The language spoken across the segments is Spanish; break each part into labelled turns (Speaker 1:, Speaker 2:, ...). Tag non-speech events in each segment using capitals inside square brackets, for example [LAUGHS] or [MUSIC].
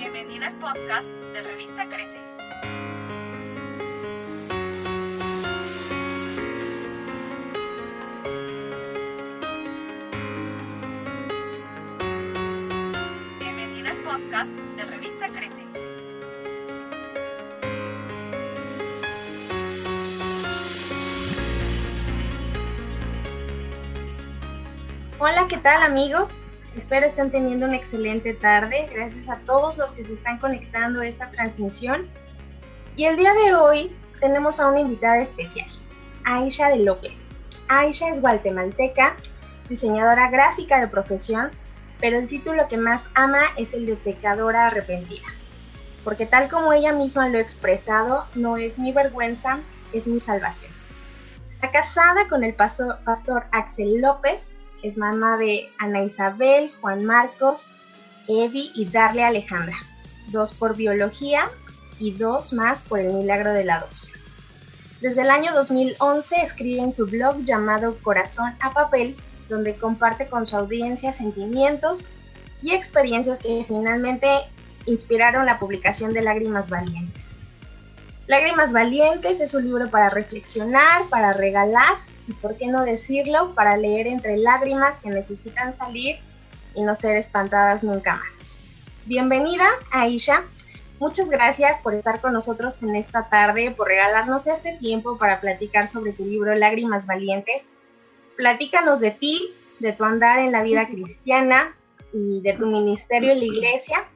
Speaker 1: Bienvenida al podcast de Revista Crece. Bienvenida al podcast de Revista Crece.
Speaker 2: Hola, ¿qué tal amigos? Espero estén teniendo una excelente tarde. Gracias a todos los que se están conectando a esta transmisión. Y el día de hoy tenemos a una invitada especial, Aisha de López. Aisha es guatemalteca, diseñadora gráfica de profesión, pero el título que más ama es el de pecadora arrepentida. Porque tal como ella misma lo ha expresado, no es mi vergüenza, es mi salvación. Está casada con el pastor Axel López, es mamá de Ana Isabel, Juan Marcos, Evi y Darle Alejandra, dos por biología y dos más por el milagro de la adopción. Desde el año 2011 escribe en su blog llamado Corazón a Papel, donde comparte con su audiencia sentimientos y experiencias que finalmente inspiraron la publicación de Lágrimas Valientes. Lágrimas Valientes es un libro para reflexionar, para regalar y por qué no decirlo, para leer entre lágrimas que necesitan salir y no ser espantadas nunca más. Bienvenida, Aisha. Muchas gracias por estar con nosotros en esta tarde, por regalarnos este tiempo para platicar sobre tu libro Lágrimas Valientes. Platícanos de ti, de tu andar en la vida cristiana y de tu ministerio en la iglesia.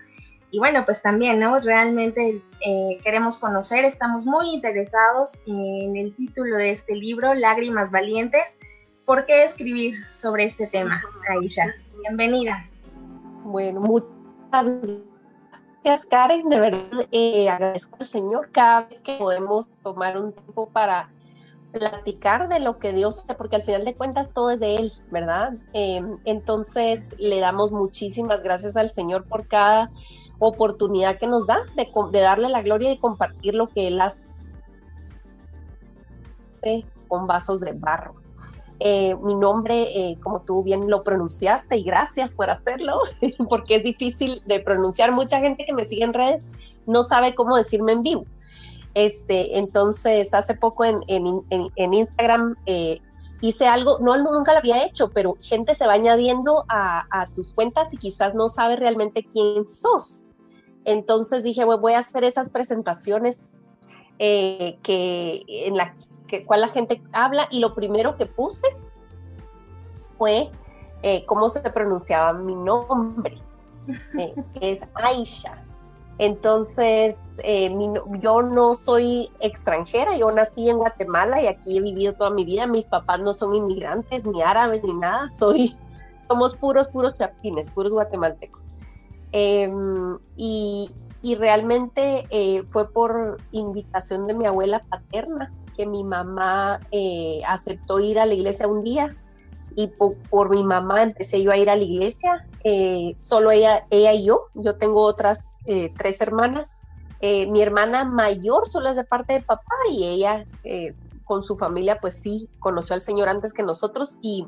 Speaker 2: Y bueno, pues también, ¿no? Realmente eh, queremos conocer, estamos muy interesados en el título de este libro, Lágrimas Valientes. ¿Por qué escribir sobre este tema, Aisha? Bienvenida.
Speaker 3: Bueno, muchas gracias, Karen. De verdad, eh, agradezco al Señor cada vez que podemos tomar un tiempo para platicar de lo que Dios porque al final de cuentas todo es de Él, ¿verdad? Eh, entonces le damos muchísimas gracias al Señor por cada oportunidad que nos da de, darle la gloria y compartir lo que Él hace con vasos de barro. Eh, mi nombre, eh, como tú bien lo pronunciaste, y gracias por hacerlo, [LAUGHS] porque es difícil de pronunciar. Mucha gente que me sigue en redes no sabe cómo decirme en vivo. Este, entonces, hace poco en, Instagram eh, hice algo, no nunca lo había hecho, pero gente se va añadiendo a, tus cuentas y quizás no sabe realmente quién sos. Entonces dije, voy a hacer esas presentaciones eh, que, en la que, cual la gente habla y lo primero que puse fue eh, cómo se pronunciaba mi nombre, eh, [LAUGHS] que es Aisha. Entonces, yo no soy extranjera, yo nací en Guatemala y aquí he vivido toda mi vida. Mis papás no son inmigrantes, ni árabes, ni nada. Soy, somos puros, puros chapines, puros guatemaltecos. Em, y, realmente eh, fue por invitación de mi abuela paterna que mi mamá eh, aceptó ir a la iglesia un día y por, mi mamá empecé yo a ir a la iglesia, eh, solo ella, ella y yo, yo tengo otras tres hermanas, mi hermana mayor solo es de parte de papá y ella con su familia pues sí conoció al Señor antes que nosotros y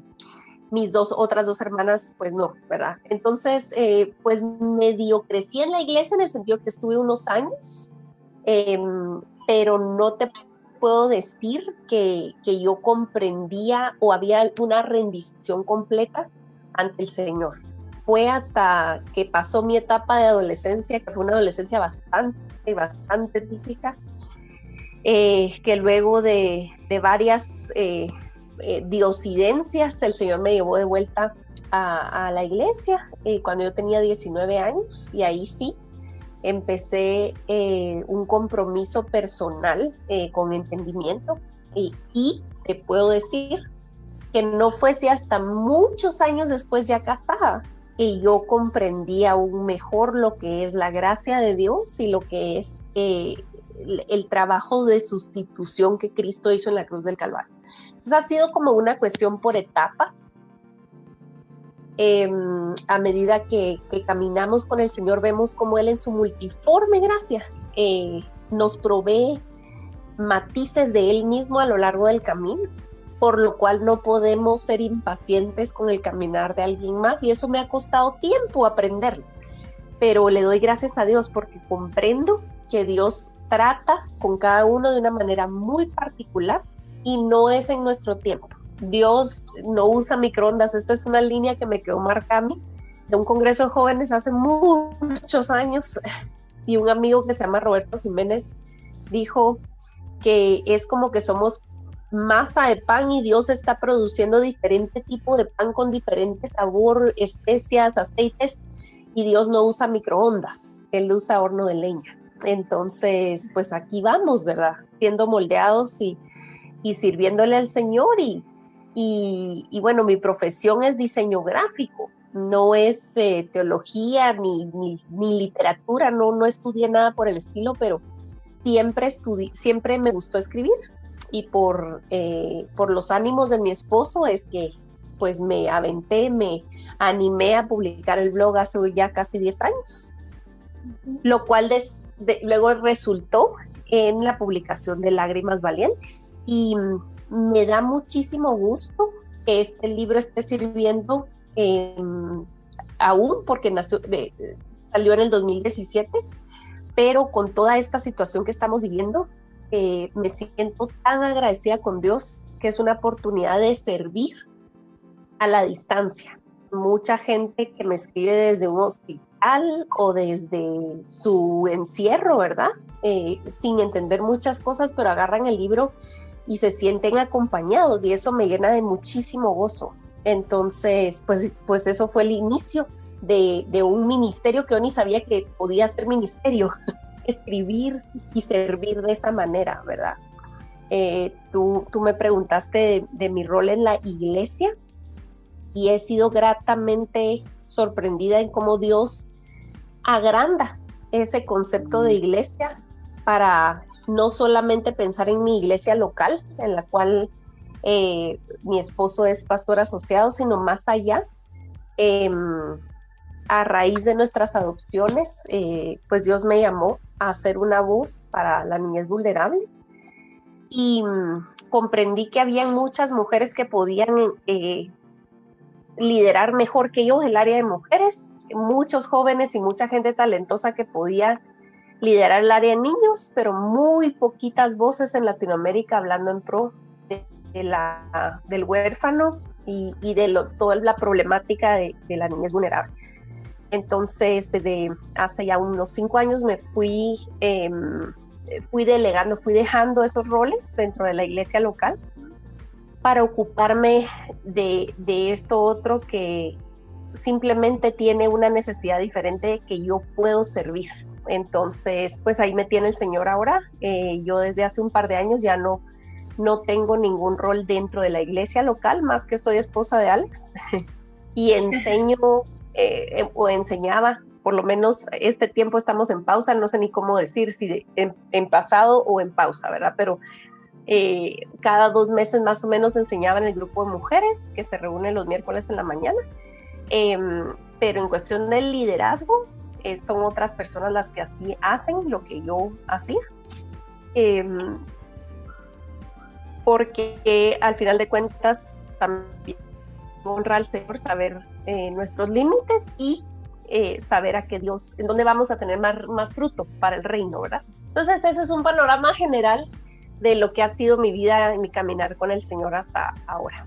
Speaker 3: mis dos otras dos hermanas, pues no, ¿verdad? Entonces, eh, pues medio crecí en la iglesia en el sentido que estuve unos años, em, pero no te puedo decir que, que, yo comprendía o había una rendición completa ante el Señor. Fue hasta que pasó mi etapa de adolescencia, que fue una adolescencia bastante, bastante típica, eh, que luego de, de varias eh, eh, diosidencias, el Señor me llevó de vuelta a, la iglesia eh, cuando yo tenía 19 años y ahí sí empecé eh, un compromiso personal con entendimiento y, y, te puedo decir que no fuese hasta muchos años después ya casada que yo comprendí aún mejor lo que es la gracia de Dios y lo que es el trabajo de sustitución que Cristo hizo en la cruz del Calvario. Entonces ha sido como una cuestión por etapas. Em, a medida que, caminamos con el Señor, vemos como Él en su multiforme gracia eh, nos provee matices de Él mismo a lo largo del camino, por lo cual no podemos ser impacientes con el caminar de alguien más y eso me ha costado tiempo aprenderlo pero le doy gracias a Dios porque comprendo que Dios trata con cada uno de una manera muy particular y no es en nuestro tiempo. Dios no usa microondas. Esta es una línea que me quedó mí de un congreso de jóvenes hace muchos años [LAUGHS] y un amigo que se llama Roberto Jiménez dijo que es como que somos masa de pan y Dios está produciendo diferente tipo de pan con diferente sabor, especias, aceites y Dios no usa microondas, Él usa horno de leña. Entonces, pues aquí vamos, ¿verdad? Siendo moldeados y, y sirviéndole al Señor y, y, bueno, mi profesión es diseño gráfico, no es eh, teología ni, ni, literatura, no, no estudié nada por el estilo, pero siempre, siempre me gustó escribir y por, eh, por los ánimos de mi esposo es que pues me aventé, me animé a publicar el blog hace ya casi 10 años, lo cual luego resultó en la publicación de Lágrimas Valientes. Y me da muchísimo gusto que este libro esté sirviendo em, aún porque nació, salió en el 2017, pero con toda esta situación que estamos viviendo, eh, me siento tan agradecida con Dios que es una oportunidad de servir a la distancia. Mucha gente que me escribe desde un hospital o desde su encierro, ¿verdad? Eh, sin entender muchas cosas, pero agarran el libro y se sienten acompañados y eso me llena de muchísimo gozo. Entonces, pues, pues eso fue el inicio de, de un ministerio que yo ni sabía que podía ser ministerio. [LAUGHS] escribir y servir de esa manera, ¿verdad? Eh, tú, tú, me preguntaste de, mi rol en la iglesia y he sido gratamente sorprendida en cómo Dios agranda ese concepto de iglesia para no solamente pensar en mi iglesia local, en la cual eh, mi esposo es pastor asociado, sino más allá. Em, a raíz de nuestras adopciones, eh, pues Dios me llamó a hacer una voz para la niñez vulnerable y mm, comprendí que había muchas mujeres que podían eh, liderar mejor que yo el área de mujeres, muchos jóvenes y mucha gente talentosa que podía liderar el área de niños, pero muy poquitas voces en Latinoamérica hablando en pro de, la, del huérfano y, de toda la problemática de, de la niñez vulnerable. Entonces, desde hace ya unos cinco años me fui, em, fui delegando, fui dejando esos roles dentro de la iglesia local para ocuparme de, esto otro que simplemente tiene una necesidad diferente que yo puedo servir. Entonces, pues ahí me tiene el Señor ahora. Eh, yo desde hace un par de años ya no, no tengo ningún rol dentro de la iglesia local, más que soy esposa de Alex [LAUGHS] y enseño eh, eh, o enseñaba, por lo menos este tiempo estamos en pausa, no sé ni cómo decir si en, pasado o en pausa, ¿verdad? Pero eh, cada dos meses más o menos enseñaba en el grupo de mujeres que se reúnen los miércoles en la mañana. Em, pero en cuestión del liderazgo, son otras personas las que así hacen lo que yo hacía. Em, porque al final de cuentas también honra al Señor saber eh, nuestros límites y eh, saber a qué Dios, en dónde vamos a tener más, más fruto para el reino, ¿verdad? Entonces ese es un panorama general de lo que ha sido mi vida mi caminar con el Señor hasta ahora.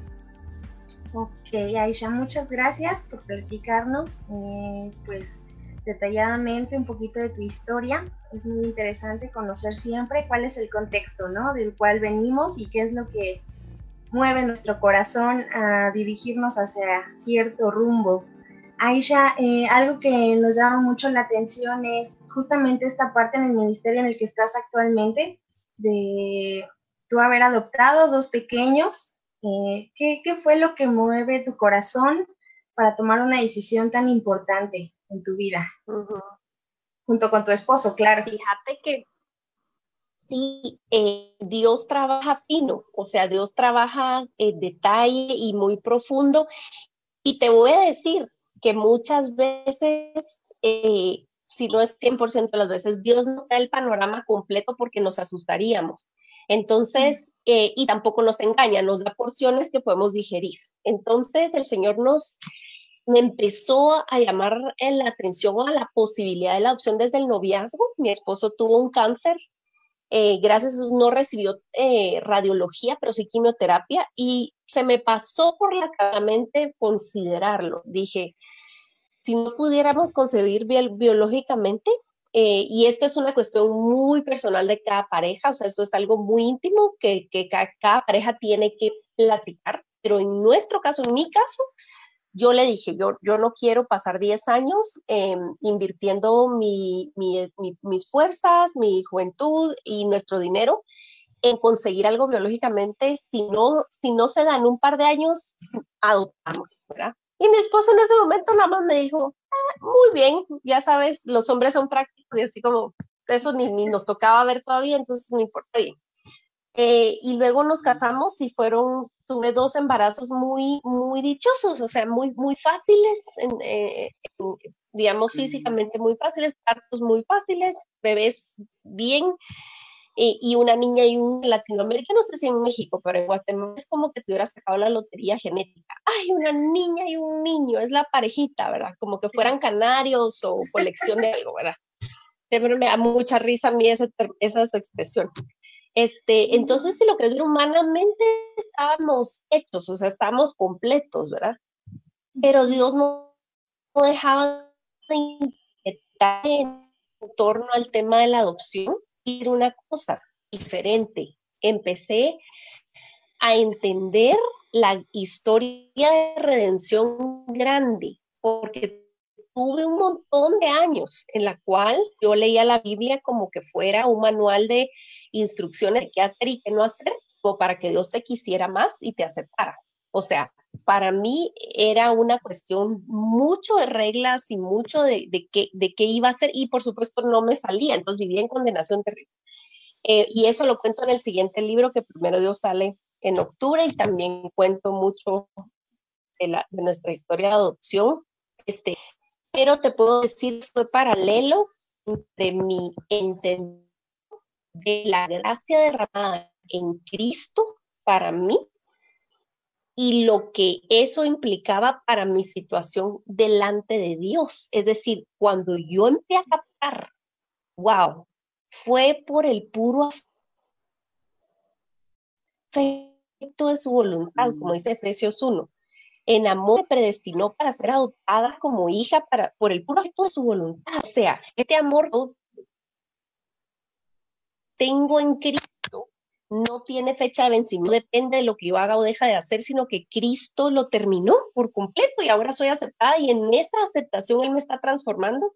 Speaker 2: Ok, Aisha, muchas gracias por platicarnos, eh, pues detalladamente un poquito de tu historia. Es muy interesante conocer siempre cuál es el contexto, ¿no? Del cual venimos y qué es lo que mueve nuestro corazón a dirigirnos hacia cierto rumbo. Aisha, eh, algo que nos llama mucho la atención es justamente esta parte en el ministerio en el que estás actualmente, de tú haber adoptado dos pequeños. Eh, ¿qué, fue lo que mueve tu corazón para tomar una decisión tan importante en tu vida? Junto con tu esposo, claro.
Speaker 3: Fíjate que sí, eh, Dios trabaja fino, o sea, Dios trabaja en detalle y muy profundo. Y te voy a decir que muchas veces, eh, si no es 100% de las veces, Dios no da el panorama completo porque nos asustaríamos. Entonces, eh, y tampoco nos engaña, nos da porciones que podemos digerir. Entonces, el Señor nos, me empezó a llamar la atención a la posibilidad de la adopción desde el noviazgo. Mi esposo tuvo un cáncer, eh, gracias a eso no recibió eh, radiología, pero sí quimioterapia y se me pasó por la mente considerarlo. Dije, si no pudiéramos concebir biológicamente, eh, y esto es una cuestión muy personal de cada pareja, o sea, esto es algo muy íntimo que, que cada, pareja tiene que platicar, pero en nuestro caso, en mi caso, yo le dije, yo, yo no quiero pasar 10 años em, invirtiendo mi, mi, mis fuerzas, mi juventud y nuestro dinero en conseguir algo biológicamente, si no, si no se da en un par de años, adoptamos, ¿verdad? Y mi esposo en ese momento nada más me dijo, ah, muy bien, ya sabes, los hombres son prácticos y así como, eso ni, ni nos tocaba ver todavía, entonces no importa bien. Eh, y luego nos casamos y fueron, tuve dos embarazos muy, muy dichosos, o sea, muy, muy fáciles, eh, digamos, físicamente muy fáciles, partos muy fáciles, bebés bien, y una niña y un Latinoamérica, no sé si en México, pero en Guatemala es como que te hubiera sacado la lotería genética. Ay, una niña y un niño, es la parejita, ¿verdad? Como que fueran canarios o colección de algo, ¿verdad? Siempre me da mucha risa a mí esa, esas expresiones. Este, entonces, si lo que humanamente estábamos hechos, o sea, estábamos completos, ¿verdad? Pero Dios no, no dejaba de inquietar en torno al tema de la adopción una cosa diferente. Empecé a entender la historia de redención grande, porque tuve un montón de años en la cual yo leía la Biblia como que fuera un manual de instrucciones de qué hacer y qué no hacer, como para que Dios te quisiera más y te aceptara. O sea, para mí era una cuestión mucho de reglas y mucho de, de, qué, de qué iba a hacer y por supuesto no me salía, entonces vivía en condenación terrible. Eh, y eso lo cuento en el siguiente libro que primero Dios sale en octubre y también cuento mucho de, la, de nuestra historia de adopción. Este, pero te puedo decir, fue paralelo entre mi entendimiento de la gracia derramada en Cristo para mí y lo que eso implicaba para mi situación delante de Dios. Es decir, cuando yo empecé a captar, wow, fue por el puro afecto de su voluntad, como dice Efesios 1. En amor me predestinó para ser adoptada como hija para, por el puro afecto de su voluntad. O sea, este amor tengo en Cristo no tiene fecha de vencimiento, depende de lo que yo haga o deja de hacer, sino que Cristo lo terminó por completo y ahora soy aceptada y en esa aceptación Él me está transformando.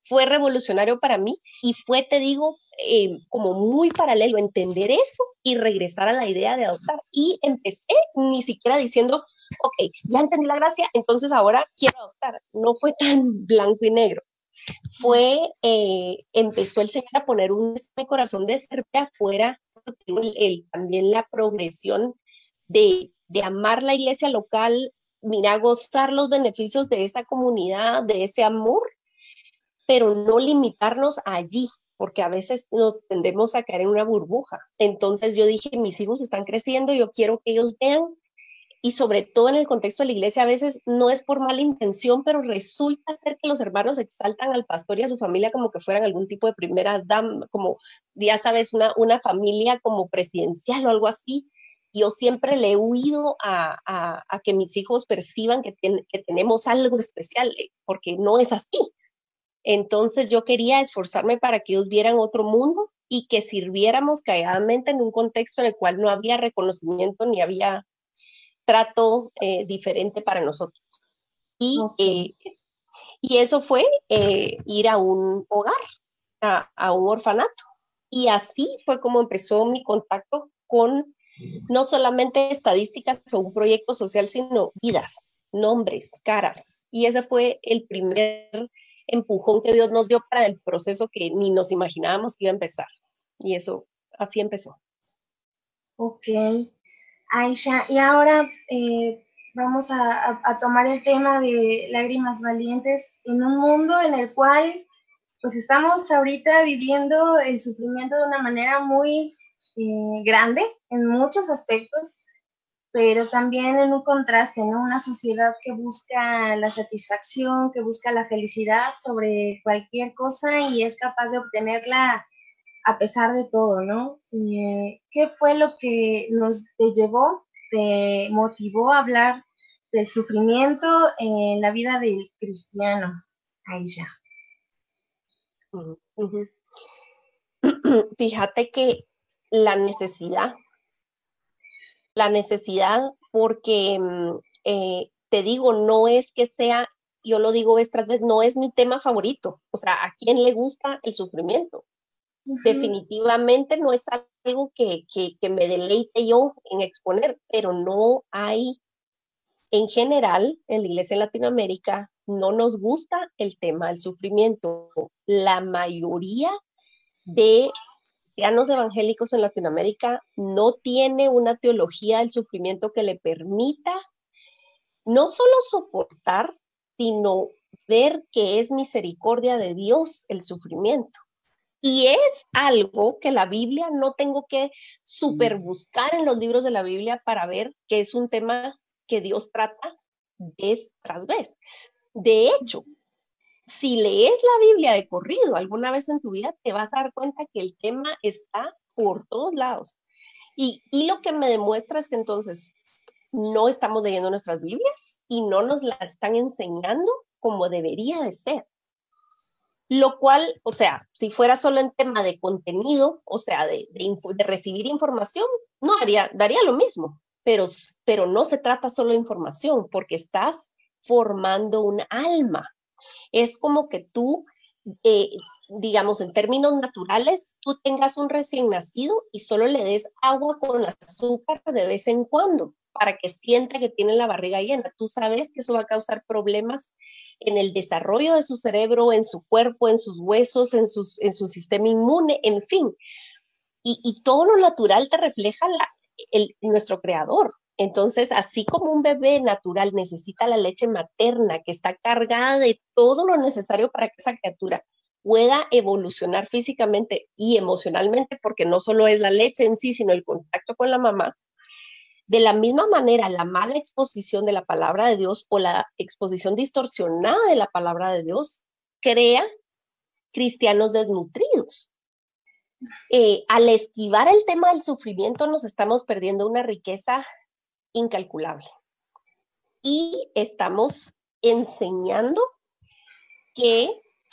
Speaker 3: Fue revolucionario para mí y fue, te digo, eh, como muy paralelo entender eso y regresar a la idea de adoptar. Y empecé ni siquiera diciendo, ok, ya entendí la gracia, entonces ahora quiero adoptar. No fue tan blanco y negro fue, eh, empezó el Señor a poner un corazón de ser afuera el, también la progresión de, de amar la iglesia local, mira, gozar los beneficios de esa comunidad, de ese amor, pero no limitarnos allí, porque a veces nos tendemos a caer en una burbuja. Entonces yo dije, mis hijos están creciendo, yo quiero que ellos vean y sobre todo en el contexto de la iglesia, a veces no es por mala intención, pero resulta ser que los hermanos exaltan al pastor y a su familia como que fueran algún tipo de primera dama, como ya sabes, una, una familia como presidencial o algo así. Yo siempre le he huido a, a, que mis hijos perciban que, que tenemos algo especial, eh, porque no es así. Entonces yo quería esforzarme para que ellos vieran otro mundo y que sirviéramos calladamente en un contexto en el cual no había reconocimiento ni había trato eh, diferente para nosotros. Y, eh, y eso fue eh, ir a un hogar, a, a, un orfanato. Y así fue como empezó mi contacto con no solamente estadísticas o un proyecto social, sino vidas, nombres, caras. Y ese fue el primer empujón que Dios nos dio para el proceso que ni nos imaginábamos que iba a empezar. Y eso, así empezó.
Speaker 2: Ok. Aisha, y ahora eh, vamos a, tomar el tema de lágrimas valientes en un mundo en el cual pues estamos ahorita viviendo el sufrimiento de una manera muy eh, grande en muchos aspectos, pero también en un contraste, ¿no? Una sociedad que busca la satisfacción, que busca la felicidad sobre cualquier cosa y es capaz de obtenerla a pesar de todo, ¿no? Eh, ¿Qué fue lo que nos te llevó, te motivó a hablar del sufrimiento en la vida del cristiano, Aisha? [CLEARS THROAT]
Speaker 3: Fíjate que la necesidad la necesidad porque, mm, eh, te digo, no es que sea, yo lo digo vez tras vez, no es mi tema favorito. O sea, ¿a quién le gusta el sufrimiento? Definitivamente no es algo que, que, me deleite yo en exponer, pero no hay, en general, en la iglesia en Latinoamérica, no nos gusta el tema del sufrimiento. La mayoría de cristianos evangélicos en Latinoamérica no tiene una teología del sufrimiento que le permita no solo soportar, sino ver que es misericordia de Dios el sufrimiento. Y es algo que la Biblia no tengo que super buscar en los libros de la Biblia para ver que es un tema que Dios trata vez tras vez. De hecho, si lees la Biblia de corrido alguna vez en tu vida, te vas a dar cuenta que el tema está por todos lados. Y, lo que me demuestra es que entonces no estamos leyendo nuestras Biblias y no nos la están enseñando como debería de ser. Lo cual, o sea, si fuera solo en tema de contenido, o sea, de, de, recibir información, no haría, daría lo mismo, pero, pero no se trata solo de información, porque estás formando un alma, es como que tú, eh, digamos, en términos naturales, tú tengas un recién nacido y solo le des agua con azúcar de vez en cuando para que sienta que tiene la barriga llena. Tú sabes que eso va a causar problemas en el desarrollo de su cerebro, en su cuerpo, en sus huesos, en, sus, en su sistema inmune, en fin. Y, todo lo natural te refleja el, nuestro creador. Entonces, así como un bebé natural necesita la leche materna que está cargada de todo lo necesario para que esa criatura pueda evolucionar físicamente y emocionalmente, porque no solo es la leche en sí, sino el contacto con la mamá, de la misma manera, la mala exposición de la palabra de Dios o la exposición distorsionada de la palabra de Dios crea cristianos desnutridos. Eh, al esquivar el tema del sufrimiento nos estamos perdiendo una riqueza incalculable. Y estamos enseñando que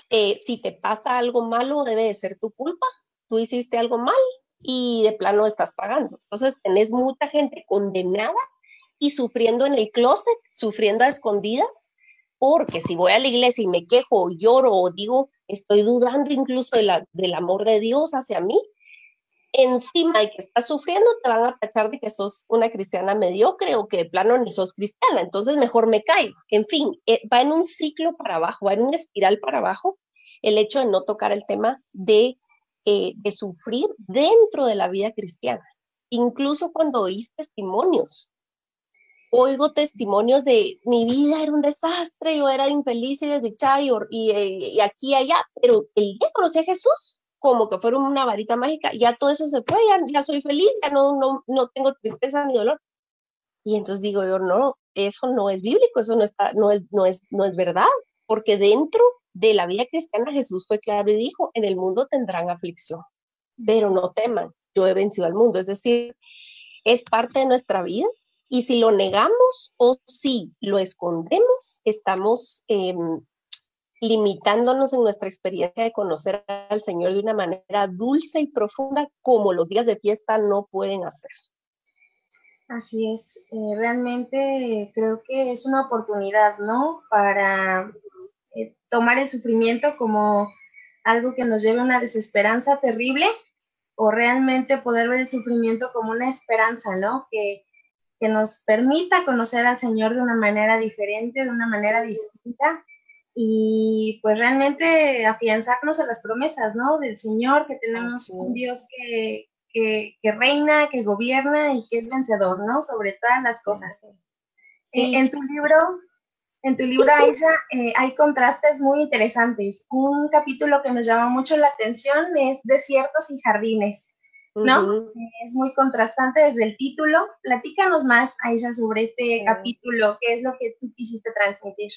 Speaker 3: eh, si te pasa algo malo debe de ser tu culpa, tú hiciste algo mal y de plano estás pagando. Entonces tenés mucha gente condenada y sufriendo en el closet, sufriendo a escondidas, porque si voy a la iglesia y me quejo, lloro o digo, estoy dudando incluso del amor de Dios hacia mí, encima de que estás sufriendo, te van a tachar de que sos una cristiana mediocre o que de plano ni sos cristiana, entonces mejor me caigo. En fin, eh, va en un ciclo para abajo, va en una espiral para abajo el hecho de no tocar el tema de, eh, de sufrir dentro de la vida cristiana. Incluso cuando oís testimonios, oigo testimonios de mi vida era un desastre, yo era infeliz y desdichada y, eh, y aquí y allá, pero el día conocí a Jesús, como que fuera una varita mágica, ya todo eso se fue, ya, soy feliz, ya no, no, no tengo tristeza ni dolor. Y entonces digo yo, no, eso no es bíblico, eso no, está, no, es, no, es, no es verdad, porque dentro de la vida cristiana Jesús fue claro y dijo, en el mundo tendrán aflicción, pero no teman, yo he vencido al mundo. Es decir, es parte de nuestra vida y si lo negamos o si lo escondemos, estamos eh, limitándonos en nuestra experiencia de conocer al Señor de una manera dulce y profunda como los días de fiesta no pueden hacer.
Speaker 2: Así es, eh, realmente creo que es una oportunidad, ¿no? Para eh, tomar el sufrimiento como algo que nos lleve a una desesperanza terrible o realmente poder ver el sufrimiento como una esperanza, ¿no? Que, que nos permita conocer al Señor de una manera diferente, de una manera distinta y pues realmente afianzarnos a las promesas, ¿no? Del Señor, que tenemos un Dios que, que, reina, que gobierna y que es vencedor, ¿no? Sobre todas las cosas. Eh, en tu libro, en tu libro, Aisha, eh, hay contrastes muy interesantes. Un capítulo que nos llama mucho la atención es Desiertos y Jardines. ¿no? Es muy contrastante desde el título. Platícanos más, Aisha, sobre este capítulo, qué es lo que tú quisiste transmitir.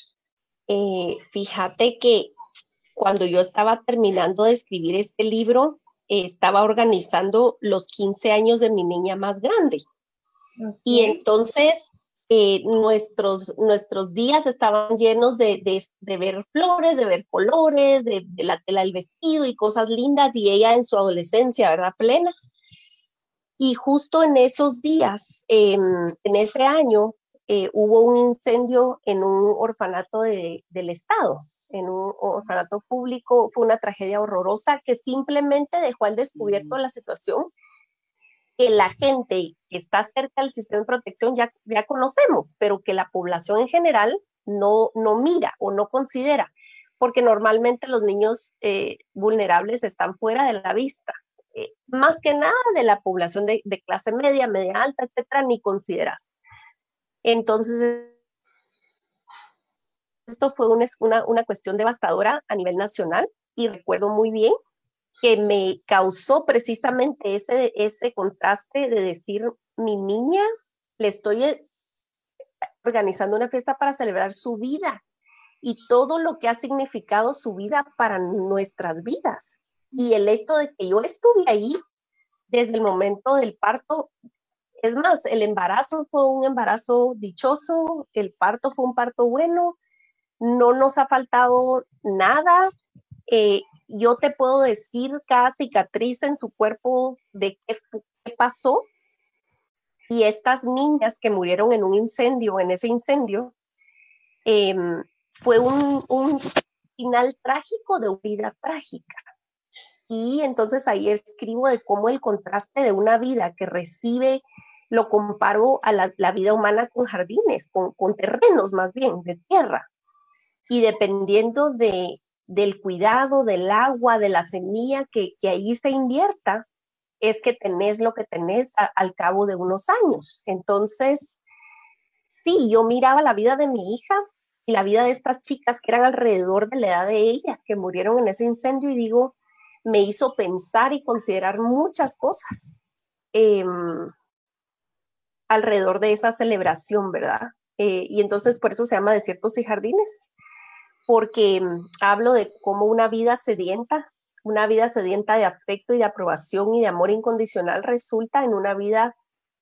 Speaker 3: Eh, fíjate que cuando yo estaba terminando de escribir este libro, eh, estaba organizando los 15 años de mi niña más grande. Y entonces eh, nuestros, nuestros días estaban llenos de, de, ver flores, de ver colores, de, de, la tela del vestido y cosas lindas, y ella en su adolescencia, ¿verdad? Plena. Y justo en esos días, em, en ese año, eh, hubo un incendio en un orfanato de, del Estado, en un orfanato público. Fue una tragedia horrorosa que simplemente dejó al descubierto la situación que la gente que está cerca del sistema de protección ya, ya conocemos, pero que la población en general no, no mira o no considera, porque normalmente los niños eh, vulnerables están fuera de la vista. Eh, más que nada de la población de, clase media, media alta, etcétera, ni consideras. Entonces, esto fue una, una, cuestión devastadora a nivel nacional y recuerdo muy bien que me causó precisamente ese, ese contraste de decir, mi niña, le estoy eh, organizando una fiesta para celebrar su vida y todo lo que ha significado su vida para nuestras vidas. Y el hecho de que yo estuve ahí desde el momento del parto es más, el embarazo fue un embarazo dichoso, el parto fue un parto bueno, no nos ha faltado nada. Eh, yo te puedo decir cada cicatriz en su cuerpo de qué, pasó. Y estas niñas que murieron en un incendio, en ese incendio, em, fue un, un final trágico de una vida trágica. Y entonces ahí escribo de cómo el contraste de una vida que recibe lo comparo a la, vida humana con jardines, con, terrenos más bien, de tierra. Y dependiendo de, del cuidado, del agua, de la semilla que, que ahí se invierta, es que tenés lo que tenés al cabo de unos años. Entonces, sí, yo miraba la vida de mi hija y la vida de estas chicas que eran alrededor de la edad de ella, que murieron en ese incendio, y digo, me hizo pensar y considerar muchas cosas. Eh, alrededor de esa celebración, ¿verdad? Eh, y entonces por eso se llama Desiertos y Jardines, porque mm, hablo de cómo una vida sedienta, una vida sedienta de afecto y de aprobación y de amor incondicional resulta en una vida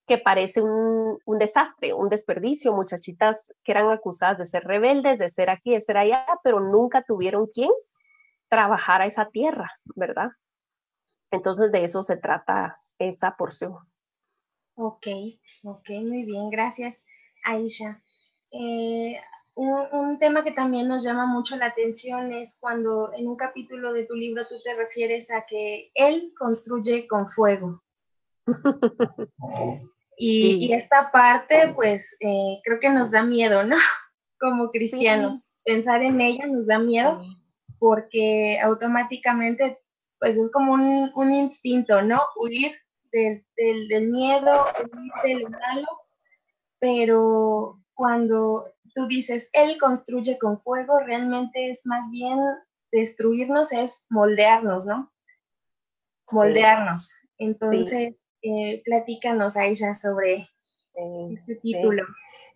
Speaker 3: que parece un, desastre, un desperdicio, muchachitas que eran acusadas de ser rebeldes, de ser aquí, de ser allá, pero nunca tuvieron quien trabajara esa tierra, ¿verdad? Entonces de eso se trata esa porción.
Speaker 2: Ok, ok, muy bien, gracias, Aisha. Eh, un, tema que también nos llama mucho la atención es cuando en un capítulo de tu libro tú te refieres a que él construye con fuego. [LAUGHS] y, esta parte, pues, eh, creo que nos da miedo, ¿no? [LAUGHS] Como cristianos. Pensar en ella nos da miedo porque automáticamente, pues, es como un, un instinto, ¿no? Huir del, del, miedo, del malo, pero cuando tú dices, él construye con fuego, realmente es más bien destruirnos, es moldearnos, ¿no? Moldearnos. Entonces, eh, platícanos a ella sobre este título.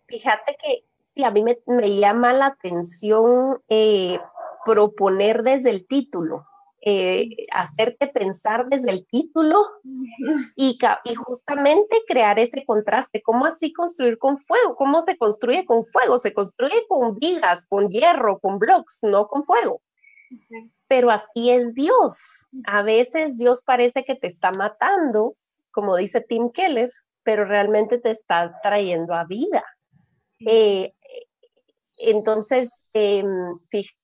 Speaker 3: Fíjate que sí, a mí me, llama la atención eh, proponer desde el título, eh, hacerte pensar desde el título y, y, justamente crear ese contraste. ¿Cómo así construir con fuego? ¿Cómo se construye con fuego? Se construye con vigas, con hierro, con blocks, no con fuego. Pero así es Dios. A veces Dios parece que te está matando, como dice Tim Keller, pero realmente te está trayendo a vida. Eh, entonces, eh, fíjate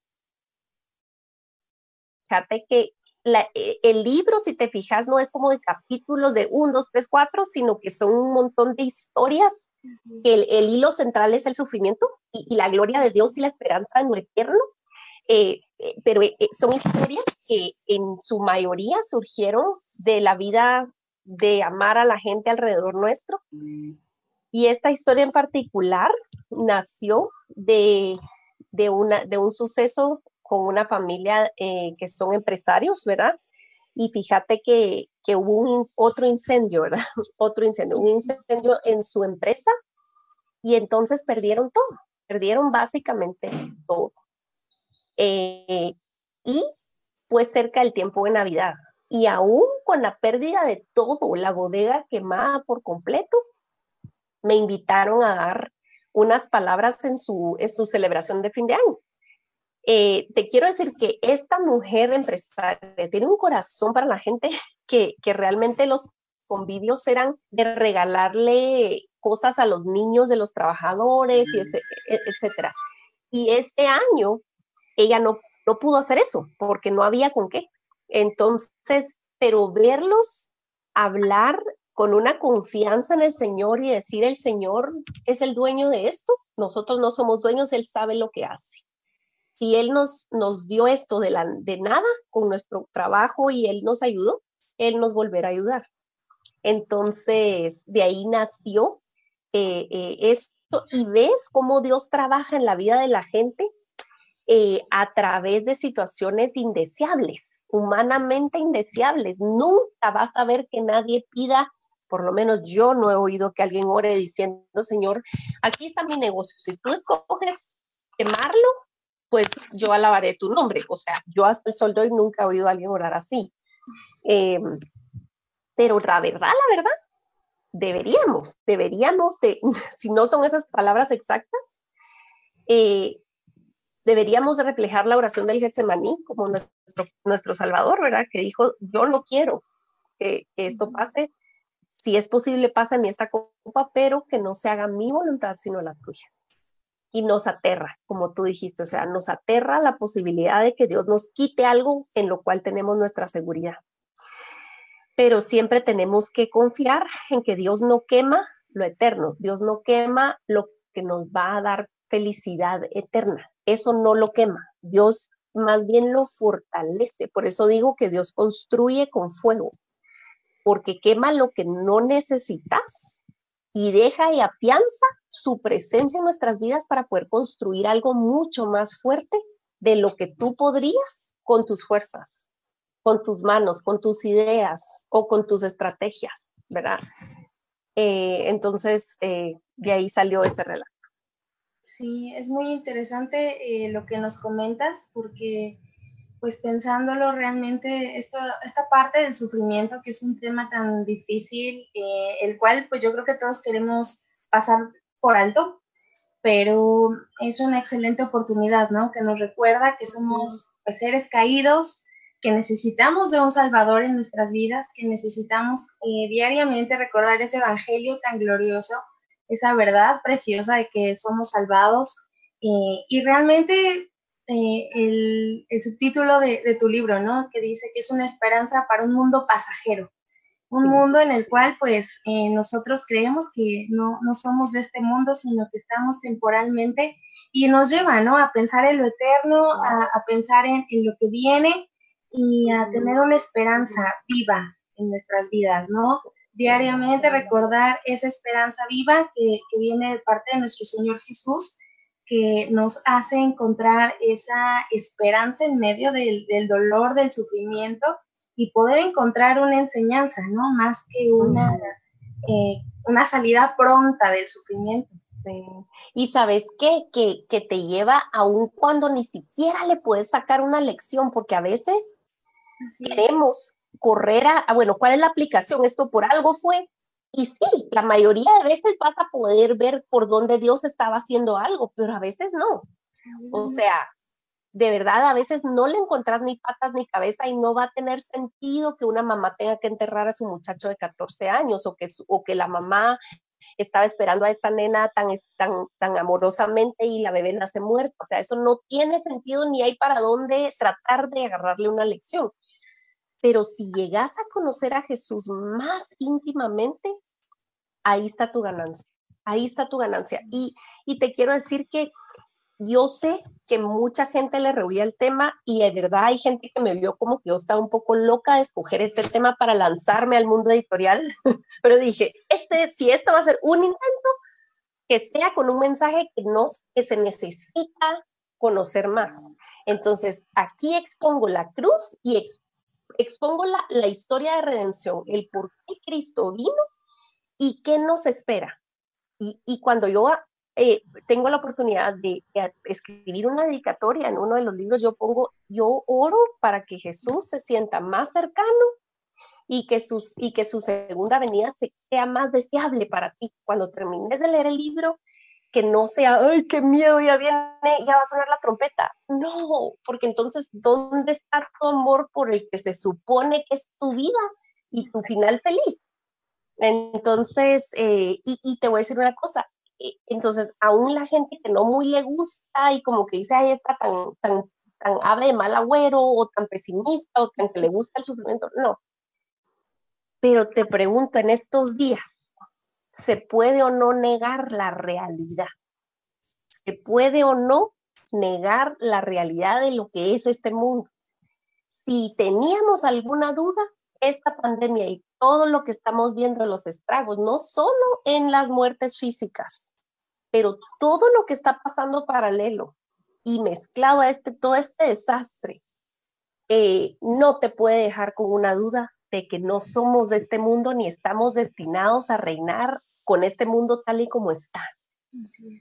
Speaker 3: que e, el libro, si te fijas, no es como de capítulos de 1, 2, 3, 4, sino que son un montón de historias. el, el, hilo central es el sufrimiento y, la gloria de Dios y la esperanza en lo eterno. Eh, eh, pero eh, son historias que en su mayoría surgieron de la vida de amar a la gente alrededor nuestro. Y esta historia en particular nació de, de, una, de un suceso con una familia eh, que son empresarios, ¿verdad? Y fíjate que que hubo un, otro incendio, ¿verdad? [LAUGHS] Otro incendio, un incendio en su empresa y entonces perdieron todo, perdieron básicamente todo. Eh, y fue cerca del tiempo de Navidad. Y aún con la pérdida de todo, la bodega quemada por completo, me invitaron a dar unas palabras en su, en su celebración de fin de año. Eh, te quiero decir que esta mujer empresaria tiene un corazón para la gente [LAUGHS] que, que realmente los convivios eran de regalarle cosas a los niños de los trabajadores, y ese, e, etcétera. Y este año ella no, no pudo hacer eso porque no había con qué. Entonces, pero verlos hablar con una confianza en el Señor y decir, el Señor es el dueño de esto, nosotros no somos dueños, Él sabe lo que hace si Él nos, nos dio esto de, la, de nada con nuestro trabajo y Él nos ayudó, Él nos volverá a ayudar. Entonces, de ahí nació eh, eh, esto y ves cómo Dios trabaja en la vida de la gente eh, a través de situaciones indeseables, humanamente indeseables. Nunca vas a ver que nadie pida por lo menos yo no he oído que alguien ore diciendo, Señor, aquí está mi negocio. Si tú escoges quemarlo, pues yo alabaré tu nombre. O sea, yo hasta el sol de hoy nunca he oído a alguien orar así. Em, pero la verdad, la verdad, deberíamos, deberíamos de, [LAUGHS] si no son esas palabras exactas, eh, deberíamos de reflejar la oración del Getsemaní como nuestro, nuestro Salvador, ¿verdad? Que dijo, yo no quiero que, que esto pase, si es posible, pasa en esta copa, pero que no se haga mi voluntad, sino la tuya y nos aterra, como tú dijiste, o sea, nos aterra la posibilidad de que Dios nos quite algo en lo cual tenemos nuestra seguridad. Pero siempre tenemos que confiar en que Dios no quema lo eterno, Dios no quema lo que nos va a dar felicidad eterna, eso no lo quema, Dios más bien lo fortalece, por eso digo que Dios construye con fuego, porque quema lo que no necesitas y deja y afianza su presencia en nuestras vidas para poder construir algo mucho más fuerte de lo que tú podrías con tus fuerzas, con tus manos, con tus ideas o con tus estrategias, ¿verdad? Eh, entonces, eh, de ahí salió ese relato.
Speaker 2: Sí, es muy interesante eh, lo que nos comentas porque pues pensándolo realmente, esta, esta parte del sufrimiento, que es un tema tan difícil, eh, el cual pues yo creo que todos queremos pasar por alto, pero es una excelente oportunidad, ¿no? Que nos recuerda que somos pues, seres caídos, que necesitamos de un Salvador en nuestras vidas, que necesitamos eh, diariamente recordar ese Evangelio tan glorioso, esa verdad preciosa de que somos salvados. Eh, y realmente eh, el, subtítulo de, tu libro, ¿no? Que dice que es una esperanza para un mundo pasajero, un mundo en el cual pues eh, nosotros creemos que no, somos de este mundo, sino que estamos temporalmente y nos lleva, ¿no? A pensar en lo eterno, a, pensar en, lo que viene y a tener una esperanza viva en nuestras vidas, ¿no? Diariamente recordar esa esperanza viva que, que viene de parte de nuestro Señor Jesús que nos hace encontrar esa esperanza en medio del, dolor, del sufrimiento y poder encontrar una enseñanza, ¿no? Más que una, eh, una salida pronta del sufrimiento.
Speaker 3: Y sabes qué? Que, que te lleva aún cuando ni siquiera le puedes sacar una lección, porque a veces queremos correr a, bueno, ¿cuál es la aplicación? Esto por algo fue, y sí, la mayoría de veces vas a poder ver por dónde Dios estaba haciendo algo, pero a veces no. O sea, de verdad a veces no le encontrás ni patas ni cabeza y no va a tener sentido que una mamá tenga que enterrar a su muchacho de 14 años o que, o que la mamá estaba esperando a esta nena tan, tan, tan amorosamente y la bebé nace muerta. O sea, eso no tiene sentido ni hay para dónde tratar de agarrarle una lección. Pero si llegas a conocer a Jesús más íntimamente, ahí está tu ganancia, ahí está tu ganancia. Y, te quiero decir que yo sé que mucha gente le rehuía el tema y de verdad hay gente que me vio como que yo estaba un poco loca de escoger este tema para lanzarme al mundo editorial, [LAUGHS] pero dije, este, si esto va a ser un intento, que sea con un mensaje que, no, que se necesita conocer más. Entonces, aquí expongo la cruz y expongo la, la historia de redención, el por qué Cristo vino y qué nos espera. Y, y cuando yo eh, tengo la oportunidad de, escribir una dedicatoria en uno de los libros, yo pongo, yo oro para que Jesús se sienta más cercano y que, sus, y que su segunda venida sea más deseable para ti. Cuando termines de leer el libro, que no sea, ay, qué miedo, ya viene, ya va a sonar la trompeta. No, porque entonces, ¿dónde está tu amor por el que se supone que es tu vida y tu final feliz? Entonces, eh, y, y, te voy a decir una cosa, eh, entonces, aún la gente que no muy le gusta y como que dice, ay, está tan, tan, tan ave de mal agüero o tan pesimista o tan que le gusta el sufrimiento, no. Pero te pregunto, en estos días, ¿se puede o no negar la realidad? ¿Se puede o no negar la realidad de lo que es este mundo? Si teníamos alguna duda, esta pandemia y todo lo que estamos viendo, los estragos, no solo en las muertes físicas, pero todo lo que está pasando paralelo y mezclado a este, todo este desastre, eh, no te puede dejar con una duda de que no somos de este mundo ni estamos destinados a reinar con este mundo tal y como está.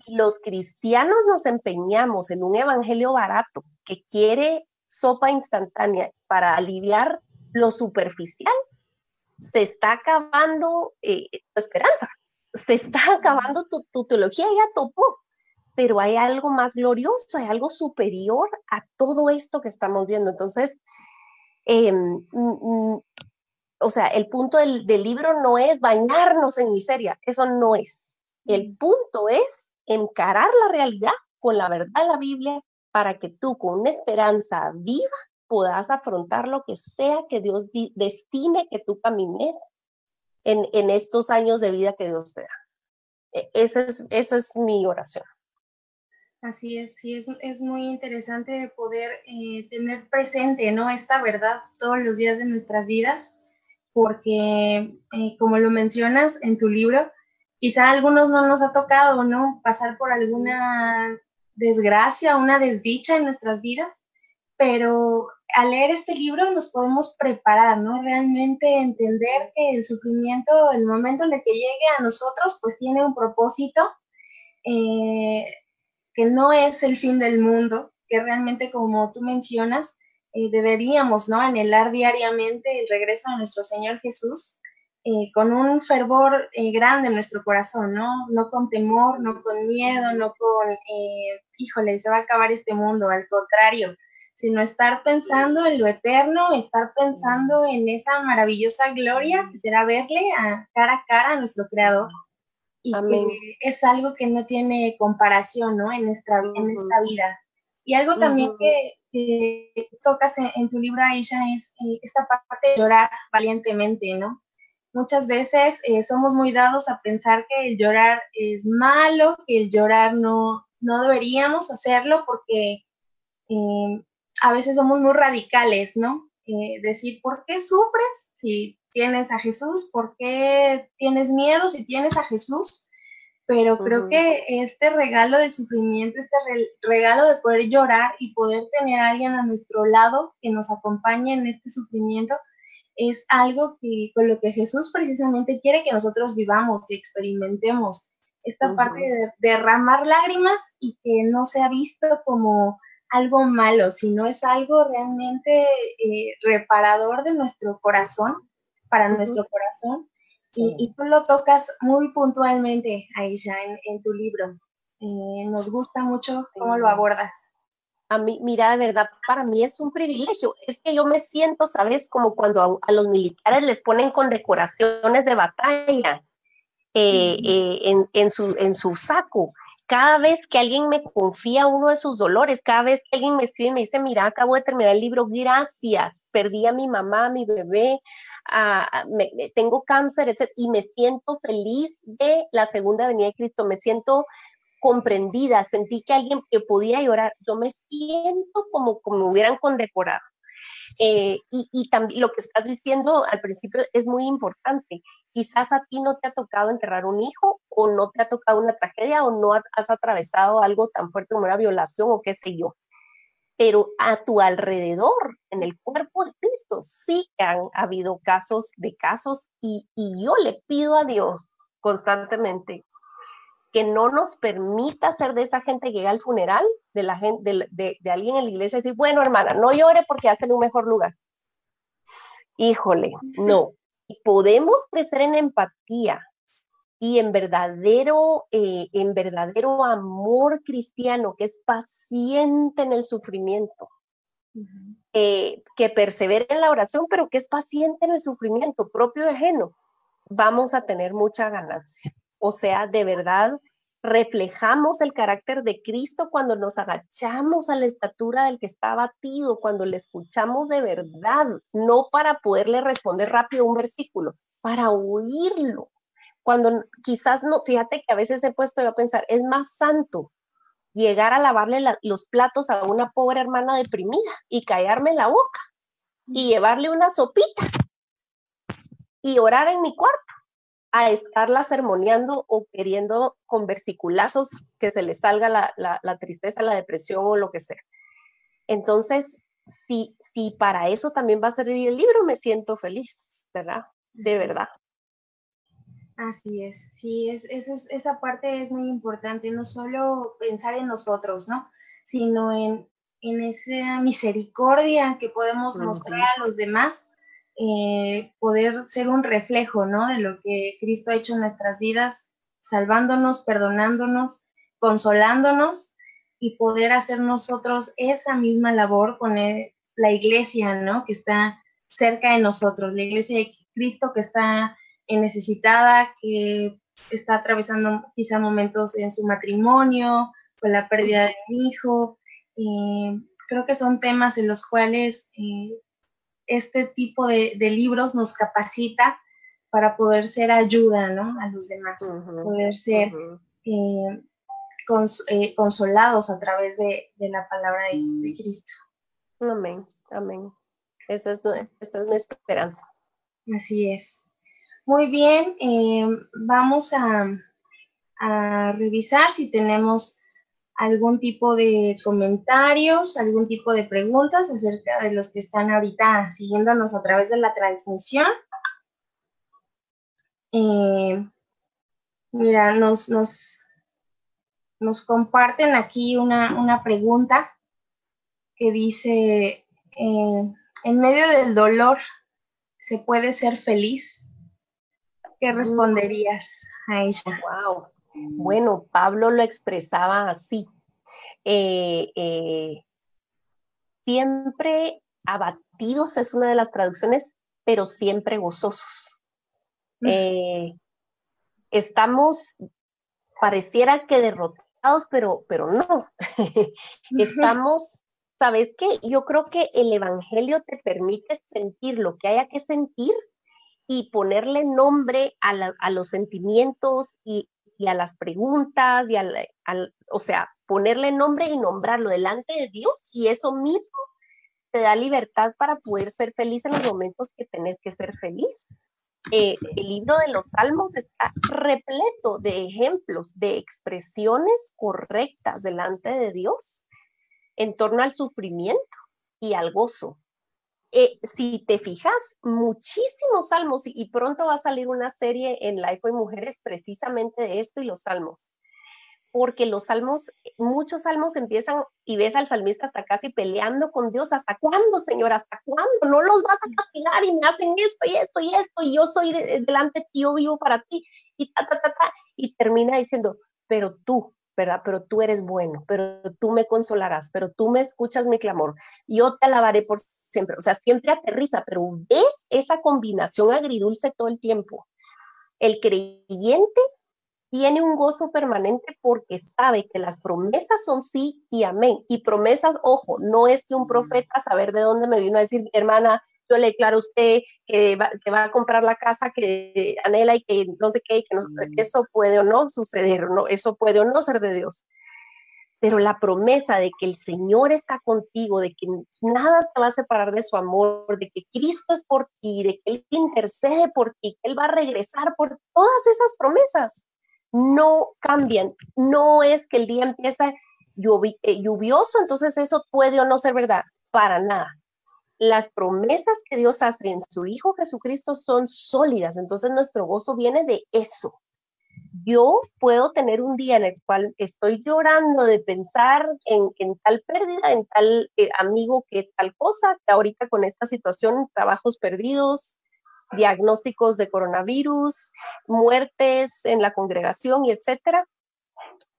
Speaker 3: Los cristianos nos empeñamos en un evangelio barato que quiere sopa instantánea para aliviar lo superficial. Se está acabando eh, tu esperanza se está acabando tu, teología, ya topó, pero hay algo más glorioso, hay algo superior a todo esto que estamos viendo. Entonces, mm, o sea, el punto del, del, libro no es bañarnos en miseria, eso no es. El punto es encarar la realidad con la verdad de la Biblia para que tú con una esperanza viva puedas afrontar lo que sea que Dios destine que tú camines en, estos años de vida que Dios te da. E, esa es, esa es mi oración.
Speaker 2: Así es, sí, es, es muy interesante poder eh, tener presente, ¿no? Esta verdad todos los días de nuestras vidas, porque eh, como lo mencionas en tu libro, quizá a algunos no nos ha tocado, ¿no? Pasar por alguna desgracia, una desdicha en nuestras vidas, pero al leer este libro nos podemos preparar, ¿no? Realmente entender que el sufrimiento, el momento en el que llegue a nosotros, pues tiene un propósito eh, que no es el fin del mundo, que realmente como tú mencionas, eh, deberíamos, ¿no? Anhelar diariamente el regreso de nuestro Señor Jesús. Eh, con un fervor grande en nuestro corazón, ¿no? No con temor, no con miedo, no con, híjole, se va a acabar este mundo, al contrario, sino estar pensando en lo eterno, estar pensando en esa maravillosa gloria que será verle a cara a cara a nuestro Creador. Y que es algo que no tiene comparación, ¿no? En, nuestra, en esta vida. Y algo también que, tocas en, tu libro, Aisha, es eh, esta parte de llorar valientemente, ¿no? Muchas veces eh, somos muy dados a pensar que el llorar es malo, que el llorar no, no deberíamos hacerlo porque eh, a veces somos muy radicales, ¿no? Eh, decir, ¿por qué sufres si tienes a Jesús? ¿Por qué tienes miedo si tienes a Jesús? Pero creo que este regalo del sufrimiento, este regalo de poder llorar y poder tener a alguien a nuestro lado que nos acompañe en este sufrimiento, es algo que con lo que Jesús precisamente quiere que nosotros vivamos, que experimentemos esta parte de derramar lágrimas y que no sea visto como algo malo, sino es algo realmente eh, reparador de nuestro corazón, para nuestro corazón. Y, tú lo tocas muy puntualmente, Aisha, en, en tu libro. Eh, nos gusta mucho cómo lo abordas.
Speaker 3: A mí, mira, de verdad, para mí es un privilegio. Es que yo me siento, ¿sabes? Como cuando a, los militares les ponen condecoraciones de batalla eh, en, en, su, en su saco cada vez que alguien me confía uno de sus dolores, cada vez que alguien me escribe y me dice, mira, acabo de terminar el libro, gracias, perdí a mi mamá, a mi bebé, tengo cáncer, etc. Y me siento feliz de la segunda venida de Cristo, me siento comprendida, sentí que alguien que podía llorar, yo me siento como, como me hubieran condecorado. Eh, y, y también lo que estás diciendo al principio es muy importante quizás a ti no te ha tocado enterrar un hijo o no te ha tocado una tragedia o no has atravesado algo tan fuerte como una violación o qué sé yo. pero a tu alrededor, en el cuerpo de Cristo, sí han habido casos de casos y, y yo le pido a Dios constantemente que no nos permita ser de esa gente que llega al funeral de, la gente, de, de, alguien en la iglesia y decir, bueno, hermana, no llore porque hacen un mejor lugar. Híjole, no. Podemos crecer en empatía y en verdadero, eh, en verdadero amor cristiano, que es paciente en el sufrimiento, eh, que persevera en la oración, pero que es paciente en el sufrimiento propio y ajeno, vamos a tener mucha ganancia. O sea, de verdad, reflejamos el carácter de Cristo cuando nos agachamos a la estatura del que está abatido, cuando le escuchamos de verdad, no para poderle responder rápido un versículo, para oírlo. Cuando quizás no, fíjate que a veces he puesto yo a pensar, es más santo llegar a lavarle los platos a una pobre hermana deprimida y callarme la boca y llevarle una sopita y orar en mi cuarto a estarla sermoneando o queriendo con versiculazos que se le salga la, la, tristeza, la depresión o lo que sea. Entonces, si, si para eso también va a servir el libro, me siento feliz, ¿verdad? De verdad.
Speaker 2: Así es, sí, es, esa parte es muy importante, no solo pensar en nosotros, ¿no? Sino en, esa misericordia que podemos mostrar a los demás, eh, poder ser un reflejo, ¿no? De lo que Cristo ha hecho en nuestras vidas, salvándonos, perdonándonos, consolándonos y poder hacer nosotros esa misma labor con la iglesia, ¿no? Que está cerca de nosotros, la iglesia de Cristo que está necesitada, que está atravesando quizá momentos en su matrimonio, con la pérdida de un hijo. Eh, creo que son temas en los cuales eh, este tipo de, libros nos capacita para poder ser ayuda ¿no? a los demás, poder ser eh, consolados a través de, la palabra de, Cristo.
Speaker 3: Amén, amén. Esa es, esa es mi esperanza.
Speaker 2: Así es. Muy bien, eh, vamos a, revisar si tenemos algún tipo de comentarios, algún tipo de preguntas acerca de los que están ahorita siguiéndonos a través de la transmisión. Eh, mira, nos, nos, nos, comparten aquí una, pregunta que dice, eh, en medio del dolor, ¿se puede ser feliz? ¿Qué responderías a ella?
Speaker 3: Wow. Bueno, Pablo lo expresaba así. Eh, eh, siempre abatidos es una de las traducciones, pero siempre gozosos. Eh, estamos, pareciera que derrotados, pero, pero no. [LAUGHS] estamos, ¿sabes qué? Yo creo que el Evangelio te permite sentir lo que haya que sentir y ponerle nombre a, los sentimientos y, a las preguntas, y al, o sea, ponerle nombre y nombrarlo delante de Dios y eso mismo te da libertad para poder ser feliz en los momentos que tenés que ser feliz. Eh, el libro de los Salmos está repleto de ejemplos, de expresiones correctas delante de Dios en torno al sufrimiento y al gozo. Eh, si te fijas, muchísimos salmos y, pronto va a salir una serie en Life y Mujeres precisamente de esto y los salmos. Porque los salmos, muchos salmos empiezan y ves al salmista hasta casi peleando con Dios. ¿Hasta cuándo, Señor? ¿Hasta cuándo? No los vas a castigar y me hacen esto y esto y esto y yo soy delante de ti, yo vivo para ti y ta, ta, ta, ta. Y termina diciendo, pero tú, ¿verdad? Pero tú eres bueno, pero tú me consolarás, pero tú me escuchas mi clamor. Yo te alabaré por siempre, o sea, siempre aterriza, pero ves esa combinación agridulce todo el tiempo. El creyente tiene un gozo permanente porque sabe que las promesas son sí y amén. Y promesas, ojo, no es que un profeta saber de dónde me vino a decir, hermana, yo le declaro a usted que va, que va a comprar la casa que anhela y que no sé qué, que eso puede o no suceder, no, eso puede o no ser de Dios pero la promesa de que el Señor está contigo, de que nada te va a separar de su amor, de que Cristo es por ti, de que Él intercede por ti, que Él va a regresar por todas esas promesas, no cambian. No es que el día empieza eh, lluvioso, entonces eso puede o no ser verdad, para nada. Las promesas que Dios hace en su Hijo Jesucristo son sólidas, entonces nuestro gozo viene de eso. Yo puedo tener un día en el cual estoy llorando de pensar en, tal pérdida, en tal eh, amigo que tal cosa, que ahorita con esta situación, trabajos perdidos, diagnósticos de coronavirus, muertes en la congregación y etcétera.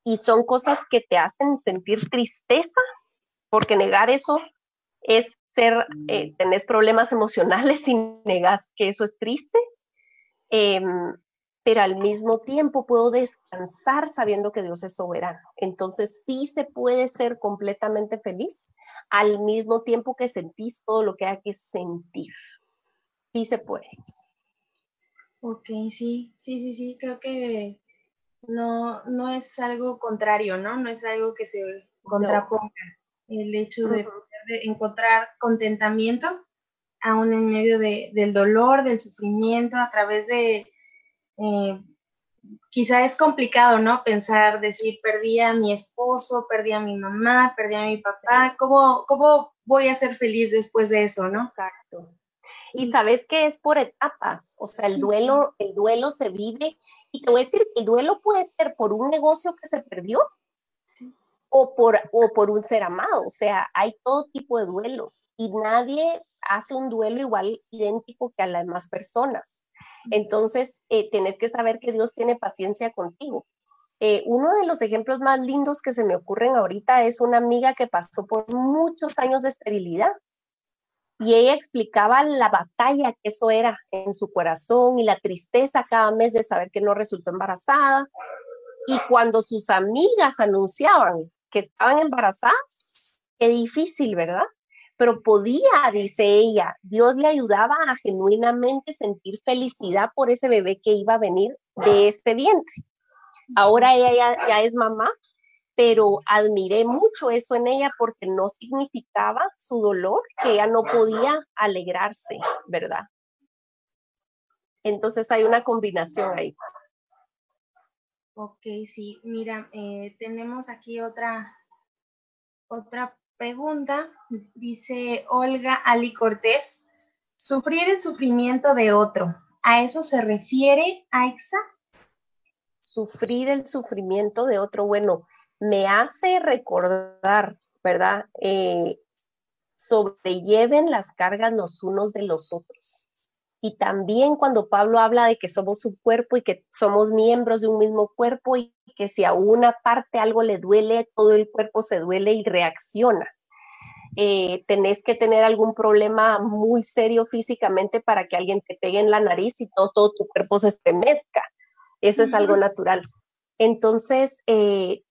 Speaker 3: Y son cosas que te hacen sentir tristeza, porque negar eso es ser, eh, mm. tenés problemas emocionales [LAUGHS] y negas que eso es triste. Em, pero al mismo tiempo puedo descansar sabiendo que Dios es soberano. Entonces sí se puede ser completamente feliz al mismo tiempo que sentís todo lo que hay que sentir sí se puede.
Speaker 2: Ok, sí, sí, sí, sí, creo que no, no es algo contrario, ¿no? No es algo que se contraponga. El hecho de, encontrar contentamiento aún en medio del dolor, del sufrimiento, a través de, eh, quizá es complicado, ¿no? Pensar, decir, perdí a mi esposo, perdí a mi mamá, perdí a mi papá, ¿cómo, cómo voy a ser feliz después de eso, ¿no?
Speaker 3: Exacto. Y sabes que es por etapas, o sea, el duelo, el duelo se vive, y te voy a decir, el duelo puede ser por un negocio que se perdió o, por, o por un ser amado, o sea, hay todo tipo de duelos y nadie hace un duelo igual idéntico que a las demás personas. Entonces, eh, que saber que Dios tiene paciencia contigo. Eh, uno de los ejemplos más lindos que se me ocurren ahorita es una amiga que pasó por muchos años de esterilidad y ella explicaba la batalla que eso era en su corazón y la tristeza cada mes de saber que no resultó embarazada. Y cuando sus amigas anunciaban que estaban embarazadas, qué difícil, ¿verdad? Pero podía, dice ella, Dios le ayudaba a genuinamente sentir felicidad por ese bebé que iba a venir de este vientre. Ahora ella ya, ya es mamá pero admiré mucho eso en ella porque no significaba su dolor, que ella no podía alegrarse, ¿verdad? Entonces hay una combinación ahí.
Speaker 2: Ok, sí, mira, eh, tenemos aquí otra, otra pregunta. Dice Olga Ali Cortés, sufrir el sufrimiento de otro, ¿a eso se refiere, Aixa?
Speaker 3: Sufrir el sufrimiento de otro, bueno, me hace recordar, ¿verdad? Eh, sobrelleven las cargas los unos de los otros. Y también cuando Pablo habla de que somos un cuerpo y que somos miembros de un mismo cuerpo y que si a una parte algo le duele, todo el cuerpo se duele y reacciona. Eh, tenés que tener algún problema muy serio físicamente para que alguien te pegue en la nariz y todo, todo tu cuerpo se estremezca. Eso es algo natural. Entonces, eh,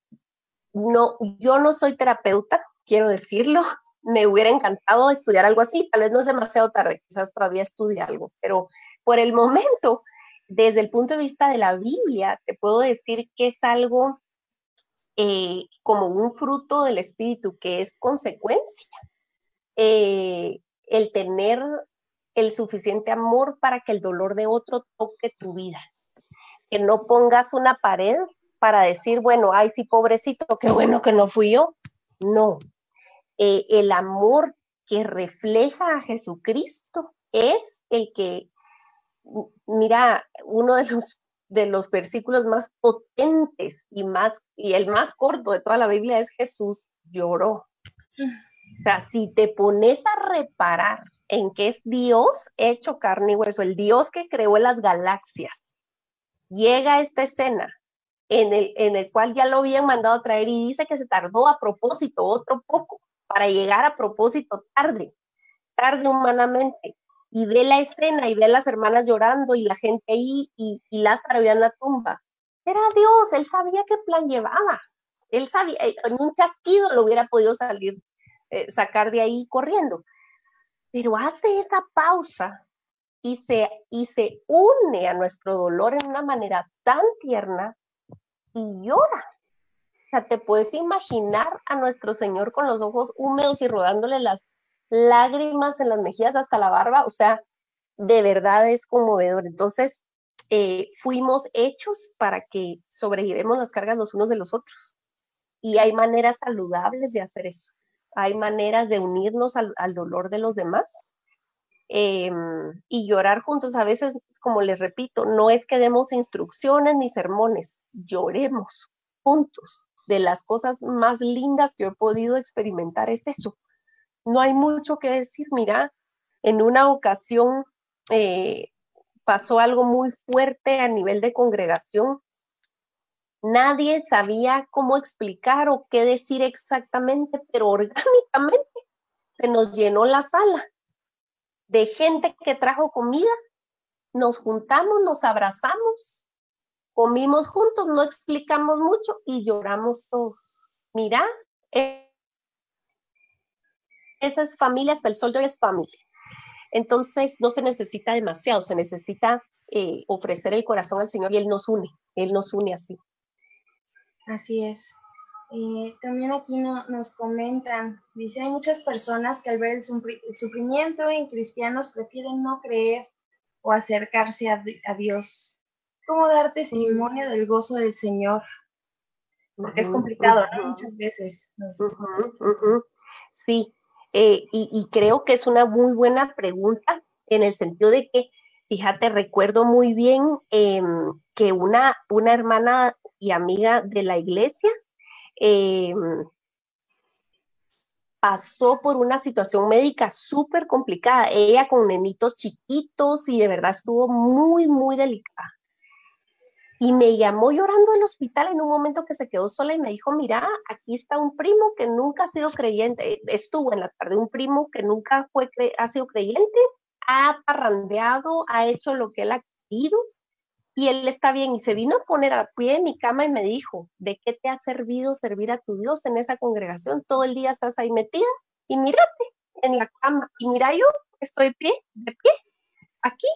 Speaker 3: no, yo no soy terapeuta, quiero decirlo. Me hubiera encantado estudiar algo así, tal vez no es demasiado tarde, quizás todavía estudie algo, pero por el momento, desde el punto de vista de la Biblia, te puedo decir que es algo eh, como un fruto del Espíritu, que es consecuencia. Eh, el tener el suficiente amor para que el dolor de otro toque tu vida. Que no pongas una pared para decir, bueno, ay, sí, pobrecito, qué bueno que no fui yo. No, eh, el amor que refleja a Jesucristo es el que, mira, uno de los, de los versículos más potentes y, más, y el más corto de toda la Biblia es Jesús lloró. O sea, si te pones a reparar en que es Dios hecho carne y hueso, el Dios que creó las galaxias, llega a esta escena en el, en el cual ya lo habían mandado a traer y dice que se tardó a propósito otro poco para llegar a propósito tarde, tarde humanamente. Y ve la escena y ve a las hermanas llorando y la gente ahí y, Lázaro ya la tumba. Era Dios, él sabía qué plan llevaba. Él sabía, eh, en un chasquido lo hubiera podido salir, eh, sacar de ahí corriendo. Pero hace esa pausa y se, y se une a nuestro dolor en una manera tan tierna y llora. O sea, te puedes imaginar a nuestro Señor con los ojos húmedos y rodándole las lágrimas en las mejillas hasta la barba. O sea, de verdad es conmovedor. Entonces, eh, fuimos hechos para que sobrellevemos las cargas los unos de los otros. Y hay maneras saludables de hacer eso. Hay maneras de unirnos al, dolor de los demás em, y llorar juntos. A veces, como les repito, no es que demos instrucciones ni sermones, lloremos juntos. De las cosas más lindas que he podido experimentar es eso. No hay mucho que decir. Mira, en una ocasión eh, pasó algo muy fuerte a nivel de congregación. Nadie sabía cómo explicar o qué decir exactamente, pero orgánicamente se nos llenó la sala de gente que trajo comida. Nos juntamos, nos abrazamos, comimos juntos, no explicamos mucho y lloramos todos. Mira, eh, esa es familia, hasta el sol de es familia. Entonces, no se necesita demasiado, se necesita eh, ofrecer el corazón al Señor y Él nos une, Él nos une así.
Speaker 2: Así es. También aquí nos comentan, dice, hay muchas personas que al ver el, sufrimiento en cristianos prefieren no creer o acercarse a, Dios. ¿Cómo dar testimonio del gozo del Señor? Porque es complicado, ¿no? Muchas veces.
Speaker 3: Sí, eh, y, creo que es una muy buena pregunta en el sentido de que, fíjate, recuerdo muy bien em, que una, una hermana y amiga de la iglesia em, pasó por una situación médica súper complicada. Ella con nenitos chiquitos y de verdad estuvo muy, muy delicada y me llamó llorando al hospital en un momento que se quedó sola y me dijo, mira, aquí está un primo que nunca ha sido creyente, estuvo en la tarde, un primo que nunca fue ha sido creyente, ha parrandeado, ha hecho lo que él ha querido y él está bien y se vino a poner a pie en mi cama y me dijo, ¿de qué te ha servido servir a tu Dios en esa congregación? Todo el día estás ahí metida y mírate en la cama y mira yo estoy pie, de pie, aquí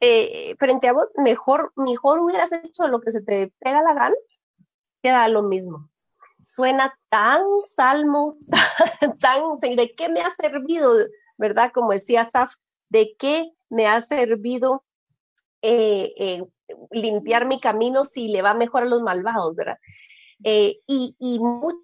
Speaker 3: eh, frente a vos, mejor, mejor hubieras hecho lo que se te pega la gana, queda lo mismo. Suena tan salmo, [LAUGHS] tan, ¿de qué me ha servido? ¿Verdad? Como decía Saf, ¿de qué me ha servido eh, eh, limpiar mi camino si le va mejor a los malvados, ¿verdad? y, y muchos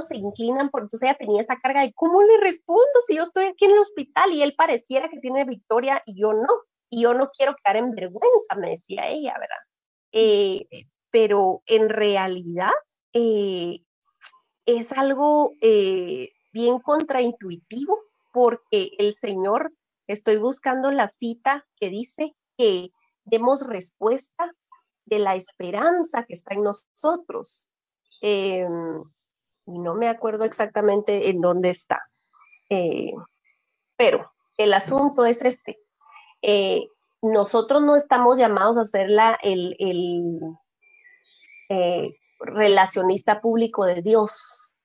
Speaker 3: se inclinan por, entonces ella tenía esa carga de, ¿cómo le respondo si yo estoy aquí en el hospital y él pareciera que tiene victoria y yo no? Y yo no quiero quedar en vergüenza, me decía ella, ¿verdad? Eh, pero en realidad eh, es algo eh, bien contraintuitivo porque el Señor, estoy buscando la cita que dice que demos respuesta de la esperanza que está en nosotros. Em, y no me acuerdo exactamente en dónde está. pero el asunto es este. Eh, nosotros no estamos llamados a ser la, el, eh, relacionista público de Dios.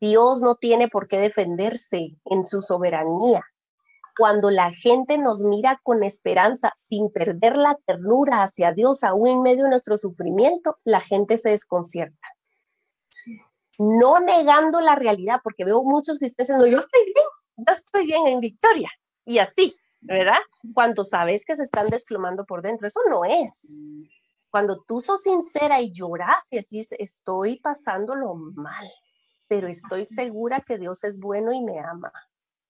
Speaker 3: Dios no tiene por qué defenderse en su soberanía. Cuando la gente nos mira con esperanza, sin perder la ternura hacia Dios, aún en medio de nuestro sufrimiento, la gente se desconcierta. No negando la realidad, porque veo muchos cristianos diciendo, yo estoy bien, yo estoy bien en victoria. Y así, ¿verdad? Cuando sabes que se están desplomando por dentro, eso no es. Cuando tú sos sincera y lloras y decís, estoy pasándolo mal, pero estoy segura que Dios es bueno y me ama.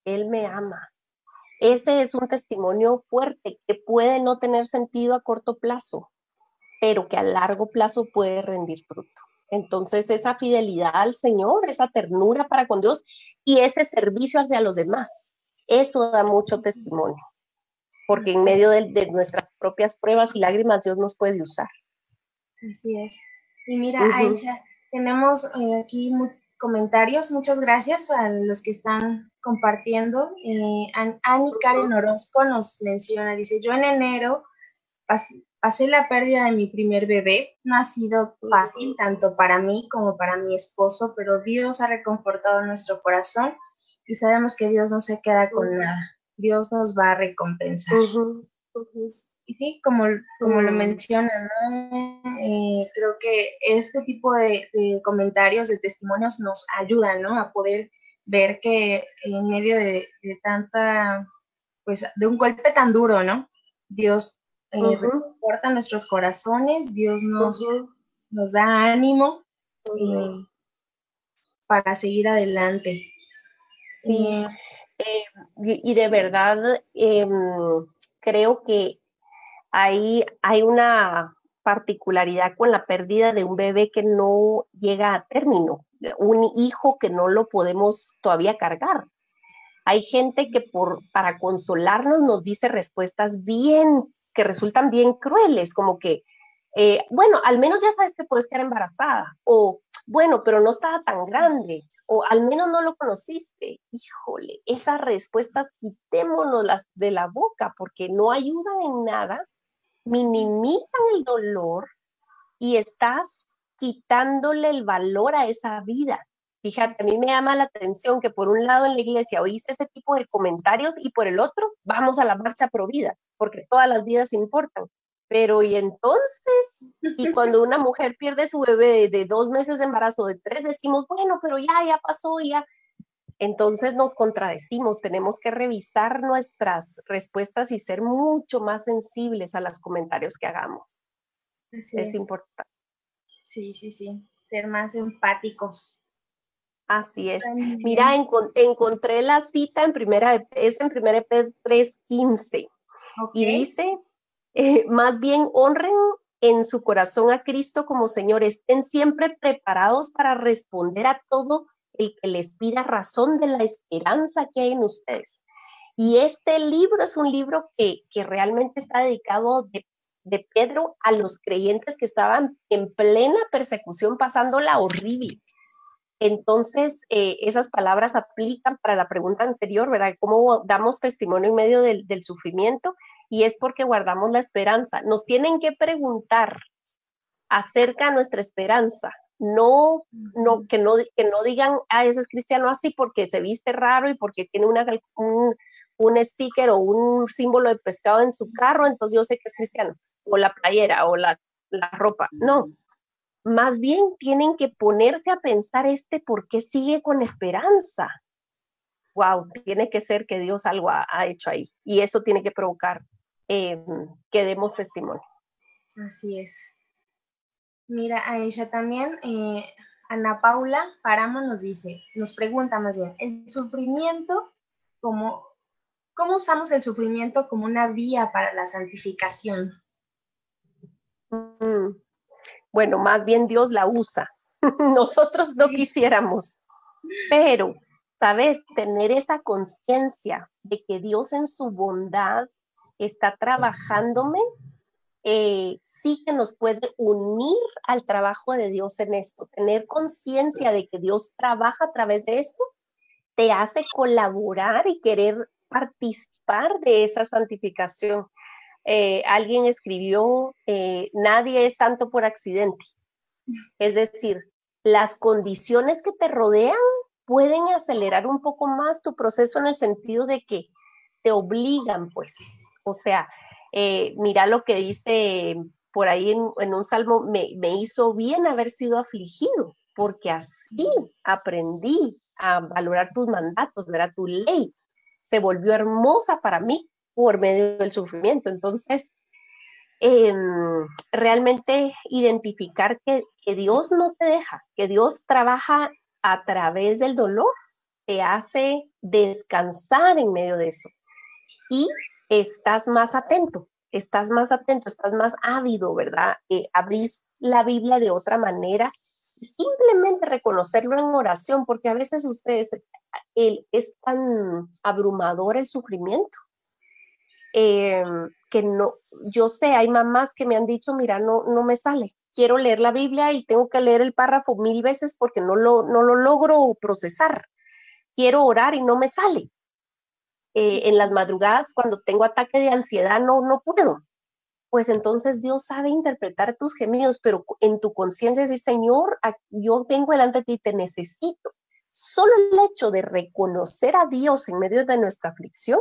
Speaker 3: Él me ama. Ese es un testimonio fuerte que puede no tener sentido a corto plazo, pero que a largo plazo puede rendir fruto. Entonces, esa fidelidad al Señor, esa ternura para con Dios y ese servicio hacia los demás, eso da mucho testimonio, porque en medio de, nuestras propias pruebas y lágrimas Dios nos puede usar.
Speaker 2: Así es. Y mira, Aisha, tenemos eh, aquí comentarios. Muchas gracias a los que están compartiendo. Eh, Ani Karen Orozco nos menciona, dice, yo en enero pasé la pérdida de mi primer bebé. No ha sido fácil tanto para mí como para mi esposo, pero Dios ha reconfortado nuestro corazón y sabemos que Dios no se queda con nada, Dios nos va a recompensar. Y sí, como, como lo mencionan, eh, creo que este tipo de, comentarios, de testimonios nos ayudan ¿no? a poder ver que en medio de, tanta, pues de un golpe tan duro, ¿no? Dios eh, nuestros corazones, Dios nos, nos da ánimo. para seguir adelante.
Speaker 3: Sí, eh, y, de verdad em, creo que ahí hay una particularidad con la pérdida de un bebé que no llega a término, un hijo que no lo podemos todavía cargar. Hay gente que por, para consolarnos nos dice respuestas bien, que resultan bien crueles, como que, eh, bueno, al menos ya sabes que puedes quedar embarazada, o bueno, pero no estaba tan grande, o al menos no lo conociste. Híjole, esas respuestas quitémonos de la boca porque no ayudan en nada, minimizan el dolor y estás quitándole el valor a esa vida. Fíjate, a mí me llama la atención que por un lado en la iglesia oíste ese tipo de comentarios y por el otro vamos a la marcha pro vida, porque todas las vidas importan. Pero y entonces, y [LAUGHS] cuando una mujer pierde su bebé de, dos meses de embarazo, de tres, decimos, bueno, pero ya, ya pasó, ya. Entonces nos contradecimos, tenemos que revisar nuestras respuestas y ser mucho más sensibles a los comentarios que hagamos. es, importante.
Speaker 2: Sí, sí, sí, ser más empáticos.
Speaker 3: Así es. Mira, encontré la cita en primera, es en primera Pedro 3.15 y dice, eh, más bien honren en su corazón a Cristo como Señor, estén siempre preparados para responder a todo el que les pida razón de la esperanza que hay en ustedes. Y este libro es un libro que, que realmente está dedicado de, de, Pedro a los creyentes que estaban en plena persecución, pasándola horrible. Entonces, eh, esas palabras aplican para la pregunta anterior, ¿verdad? ¿Cómo damos testimonio en medio del, del sufrimiento? Y es porque guardamos la esperanza. Nos tienen que preguntar acerca de nuestra esperanza, no, no, que, no, que no digan, ah, ese es cristiano así porque se viste raro y porque tiene una, un, un sticker o un símbolo de pescado en su carro, entonces yo sé que es cristiano, o la playera o la, la ropa. No, más bien tienen que ponerse a pensar este por qué sigue con esperanza. Wow, tiene que ser que Dios algo ha, ha hecho ahí y eso tiene que provocar eh, que demos testimonio.
Speaker 2: Así es. Mira, a ella también, eh, Ana Paula Paramo nos dice, nos pregunta más bien, el sufrimiento como, ¿cómo usamos el sufrimiento como una vía para la santificación?
Speaker 3: Mm, bueno, más bien Dios la usa. [LAUGHS] Nosotros no quisiéramos, pero, ¿sabes? Tener esa conciencia de que Dios en su bondad está trabajándome, eh, sí que nos puede unir al trabajo de Dios en esto. Tener conciencia de que Dios trabaja a través de esto te hace colaborar y querer participar de esa santificación. Eh, alguien escribió, eh, nadie es santo por accidente. Es decir, las condiciones que te rodean pueden acelerar un poco más tu proceso en el sentido de que te obligan, pues, o sea, eh, mira lo que dice por ahí en, un salmo, me, hizo bien haber sido afligido, porque así aprendí a valorar tus mandatos, ver tu ley. Se volvió hermosa para mí por medio del sufrimiento. Entonces, em, realmente identificar que, que Dios no te deja, que Dios trabaja a través del dolor, te hace descansar en medio de eso. Y estás más atento, estás más atento, estás más ávido, ¿verdad? Eh, abrís la Biblia de otra manera, simplemente reconocerlo en oración, porque a veces ustedes, el, es tan abrumador el sufrimiento. Eh, que no, yo sé, hay mamás que me han dicho, mira, no, no me sale, quiero leer la Biblia y tengo que leer el párrafo mil veces porque no lo, no lo logro procesar. Quiero orar y no me sale. Eh, en las madrugadas cuando tengo ataque de ansiedad no, no puedo. Pues entonces Dios sabe interpretar tus gemidos, pero en tu conciencia dice, Señor, yo vengo delante de ti te necesito. Solo el hecho de reconocer a Dios en medio de nuestra aflicción,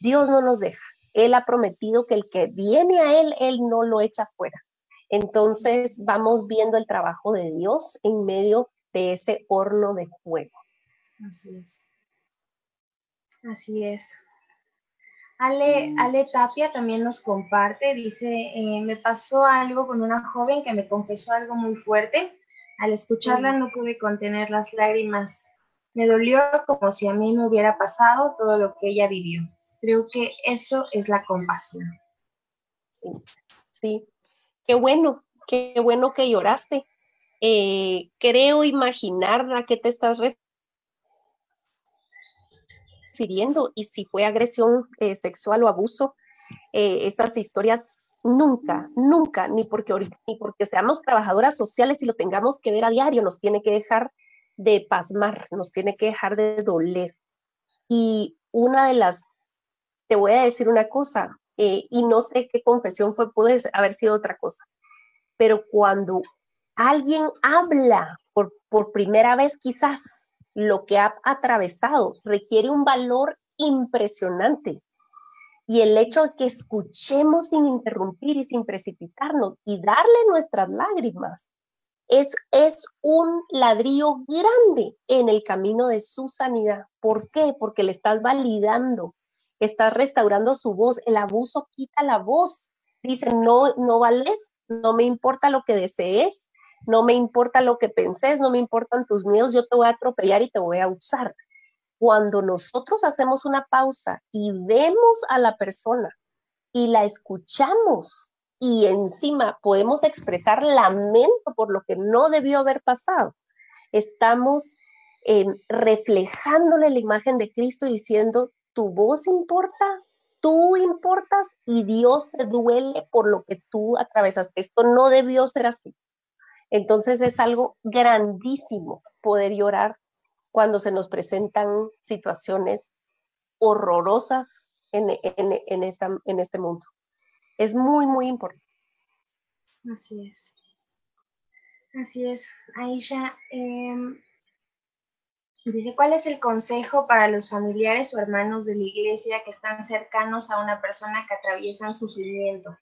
Speaker 3: Dios no nos deja. Él ha prometido que el que viene a Él, Él no lo echa fuera. Entonces vamos viendo el trabajo de Dios en medio de ese horno de fuego.
Speaker 2: Así es. Así es. Ale, mm. Ale Tapia también nos comparte, dice, eh, me pasó algo con una joven que me confesó algo muy fuerte, Al escucharla no pude contener las lágrimas. Me dolió como si a mí me hubiera pasado todo lo que ella vivió. Creo que eso es la compasión.
Speaker 3: Sí, sí. Qué bueno, qué bueno que lloraste. Eh, creo imaginar a qué te estás refiriendo y si fue agresión eh, sexual o abuso, eh, esas historias nunca, nunca, ni porque, ni porque seamos trabajadoras sociales y lo tengamos que ver a diario, nos tiene que dejar de pasmar, nos tiene que dejar de doler. Y una de las, te voy a decir una cosa, eh, y no sé qué confesión fue, puede haber sido otra cosa, pero cuando alguien habla por, por primera vez quizás lo que ha atravesado requiere un valor impresionante y el hecho de que escuchemos sin interrumpir y sin precipitarnos y darle nuestras lágrimas es, es un ladrillo grande en el camino de su sanidad. ¿Por qué? Porque le estás validando, estás restaurando su voz. El abuso quita la voz. Dice, no, no vales, no me importa lo que desees, no me importa lo que penses, no me importan tus miedos, yo te voy a atropellar y te voy a usar cuando nosotros hacemos una pausa y vemos a la persona y la escuchamos y encima podemos expresar lamento por lo que no debió haber pasado, estamos eh, reflejándole la imagen de Cristo diciendo, tu voz importa, tú importas y Dios se duele por lo que tú atravesaste. Esto no debió ser así. Entonces es algo grandísimo poder llorar cuando se nos presentan situaciones horrorosas en, en, esta, en este mundo. Es muy, muy importante.
Speaker 2: Así es. Así es. Aisha, em, dice, ¿cuál es el consejo para los familiares o hermanos de la iglesia que están cercanos a una persona que atraviesan sufrimiento?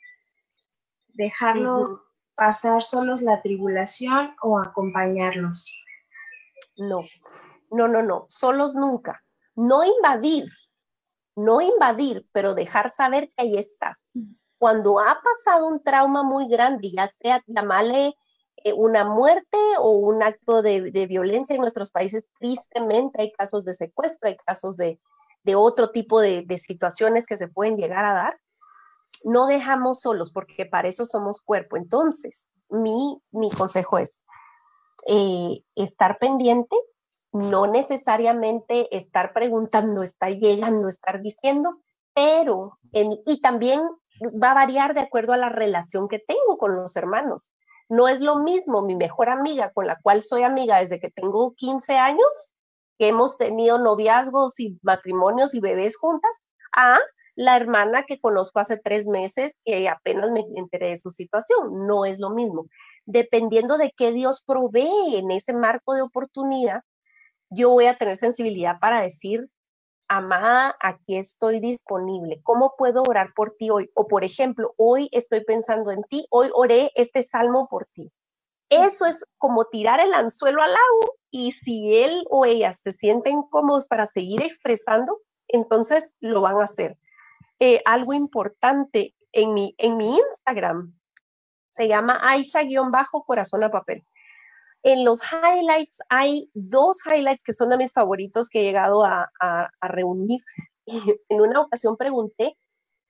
Speaker 2: ¿Dejarlos pasar solos la tribulación o acompañarlos?
Speaker 3: No, no, no, no, solos nunca. No invadir, no invadir, pero dejar saber que ahí estás. Cuando ha pasado un trauma muy grande, ya sea llamarle eh, una muerte o un acto de, violencia en nuestros países, tristemente hay casos de secuestro, hay casos de, otro tipo de, situaciones que se pueden llegar a dar. No dejamos solos porque para eso somos cuerpo. Entonces, mi, mi consejo es eh, estar pendiente, no necesariamente estar preguntando, estar llegando, estar diciendo, pero, y también va a variar de acuerdo a la relación que tengo con los hermanos. No es lo mismo mi mejor amiga con la cual soy amiga desde que tengo 15 años, que hemos tenido noviazgos y matrimonios y bebés juntas, a la hermana que conozco hace tres meses que apenas me enteré de su situación. No es lo mismo. Dependiendo de qué Dios provee en ese marco de oportunidad, yo voy a tener sensibilidad para decir, amada, aquí estoy disponible. ¿Cómo puedo orar por ti hoy? O por ejemplo, hoy estoy pensando en ti, hoy oré este salmo por ti. Eso es como tirar el anzuelo al lago y si él o ella se sienten cómodos para seguir expresando, entonces lo van a hacer. Eh, algo importante en mi, en mi Instagram se llama Aisha-corazón a papel. En los highlights hay dos highlights que son de mis favoritos que he llegado a, reunir. En una ocasión pregunté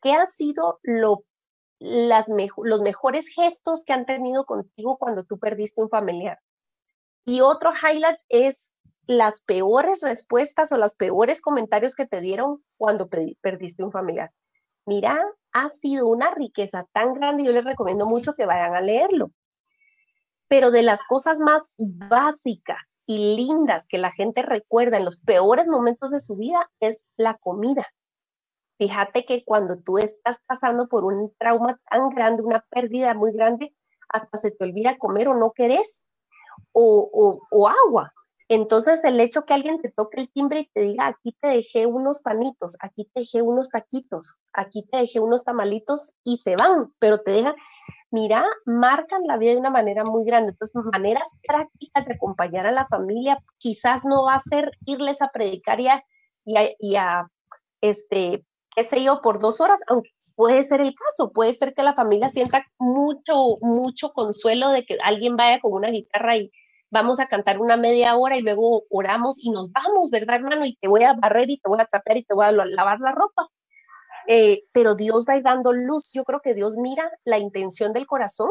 Speaker 3: qué han sido lo, las los mejores gestos que han tenido contigo cuando tú perdiste un familiar. Y otro highlight es las peores respuestas o los peores comentarios que te dieron cuando perdiste un familiar. Mira, ha sido una riqueza tan grande, yo les recomiendo mucho que vayan a leerlo pero de las cosas más básicas y lindas que la gente recuerda en los peores momentos de su vida es la comida. Fíjate que cuando tú estás pasando por un trauma tan grande, una pérdida muy grande, hasta se te olvida comer o no querés, o, o agua. Entonces, el hecho que alguien te toque el timbre y te diga, aquí te dejé unos panitos, aquí te dejé unos taquitos, aquí te dejé unos tamalitos y se van, pero te dejan, mira, marcan la vida de una manera muy grande. Entonces, maneras prácticas de acompañar a la familia, quizás no va a ser irles a predicar y a, y a, este, qué sé yo, por dos horas, aunque puede ser el caso, puede ser que la familia sienta mucho, mucho consuelo de que alguien vaya con una guitarra y vamos a cantar una media hora y luego oramos y nos vamos, ¿verdad, hermano? Y te voy a barrer y te voy a trapear y te voy a lavar la ropa. Eh, pero Dios va dando luz. Yo creo que Dios mira la intención del corazón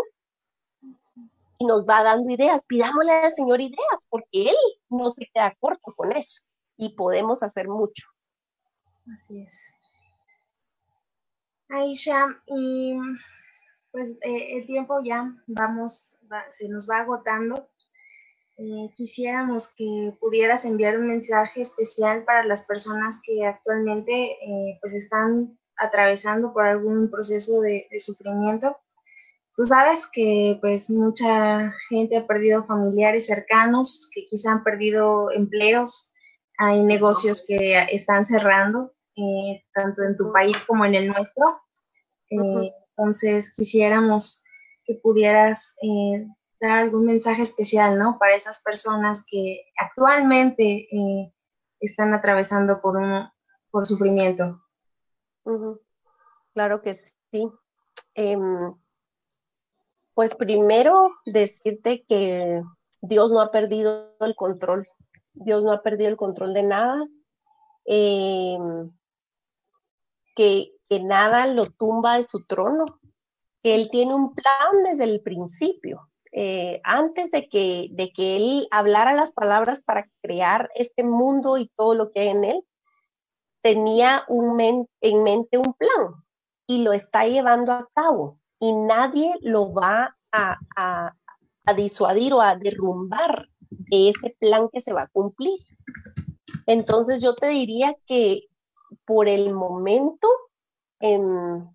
Speaker 3: y nos va dando ideas. Pidámosle al Señor ideas, porque Él no se queda corto con eso y podemos hacer mucho.
Speaker 2: Así es. Aisha, y pues eh, el tiempo ya vamos, se nos va agotando. Eh, quisiéramos que pudieras enviar un mensaje especial para las personas que actualmente eh, pues están atravesando por algún proceso de, sufrimiento. Tú sabes que pues mucha gente ha perdido familiares cercanos, que quizá han perdido empleos, hay negocios que están cerrando, eh, tanto en tu país como en el nuestro. entonces quisiéramos que pudieras dar algún mensaje especial, ¿no? Para esas personas que actualmente eh, están atravesando por un por sufrimiento.
Speaker 3: Claro que sí. Em, pues primero decirte que Dios no ha perdido el control. Dios no ha perdido el control de nada. Em, que, que nada lo tumba de su trono. Que Él tiene un plan desde el principio. Eh, antes de que, de que él hablara las palabras para crear este mundo y todo lo que hay en él, tenía un en mente un plan y lo está llevando a cabo y nadie lo va a, a, disuadir o a derrumbar de ese plan que se va a cumplir. Entonces yo te diría que por el momento em,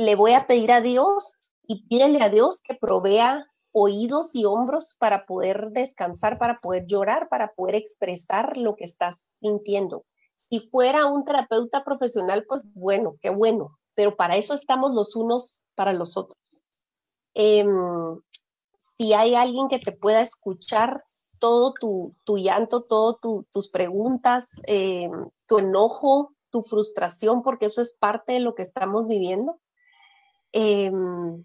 Speaker 3: le voy a pedir a Dios y pídele a Dios que provea oídos y hombros para poder descansar, para poder llorar, para poder expresar lo que estás sintiendo. Si fuera un terapeuta profesional, pues bueno, qué bueno, pero para eso estamos los unos para los otros. Em, si hay alguien que te pueda escuchar todo tu, llanto, todas tus preguntas, em, tu enojo, tu frustración, porque eso es parte de lo que estamos viviendo. Em,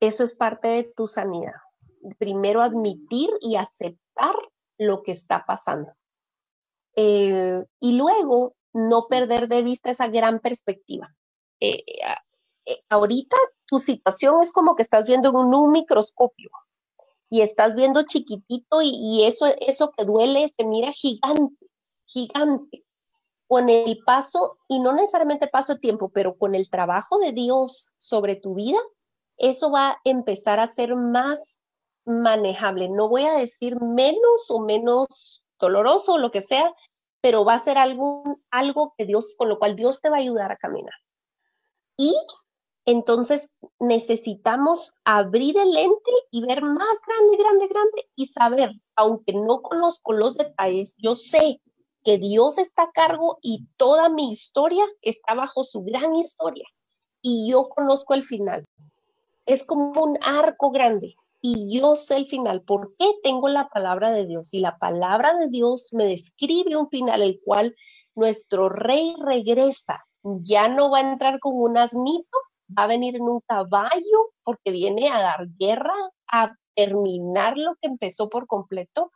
Speaker 3: eso es parte de tu sanidad. Primero admitir y aceptar lo que está pasando. Eh, y luego no perder de vista esa gran perspectiva. Eh, eh, ahorita tu situación es como que estás viendo en un, microscopio y estás viendo chiquitito y, y, eso, eso que duele se mira gigante, gigante. Con el paso, y no necesariamente paso de tiempo, pero con el trabajo de Dios sobre tu vida, eso va a empezar a ser más manejable. No voy a decir menos o menos doloroso o lo que sea, pero va a ser algo, algo que Dios, con lo cual Dios te va a ayudar a caminar. Y entonces necesitamos abrir el lente y ver más grande, grande, grande y saber, aunque no conozco los detalles, yo sé que Dios está a cargo y toda mi historia está bajo su gran historia. Y yo conozco el final es como un arco grande y yo sé el final. ¿Por qué tengo la palabra de Dios? Y la palabra de Dios me describe un final, el cual nuestro rey regresa. Ya no va a entrar con un asnito, va a venir en un caballo porque viene a dar guerra, a terminar lo que empezó por completo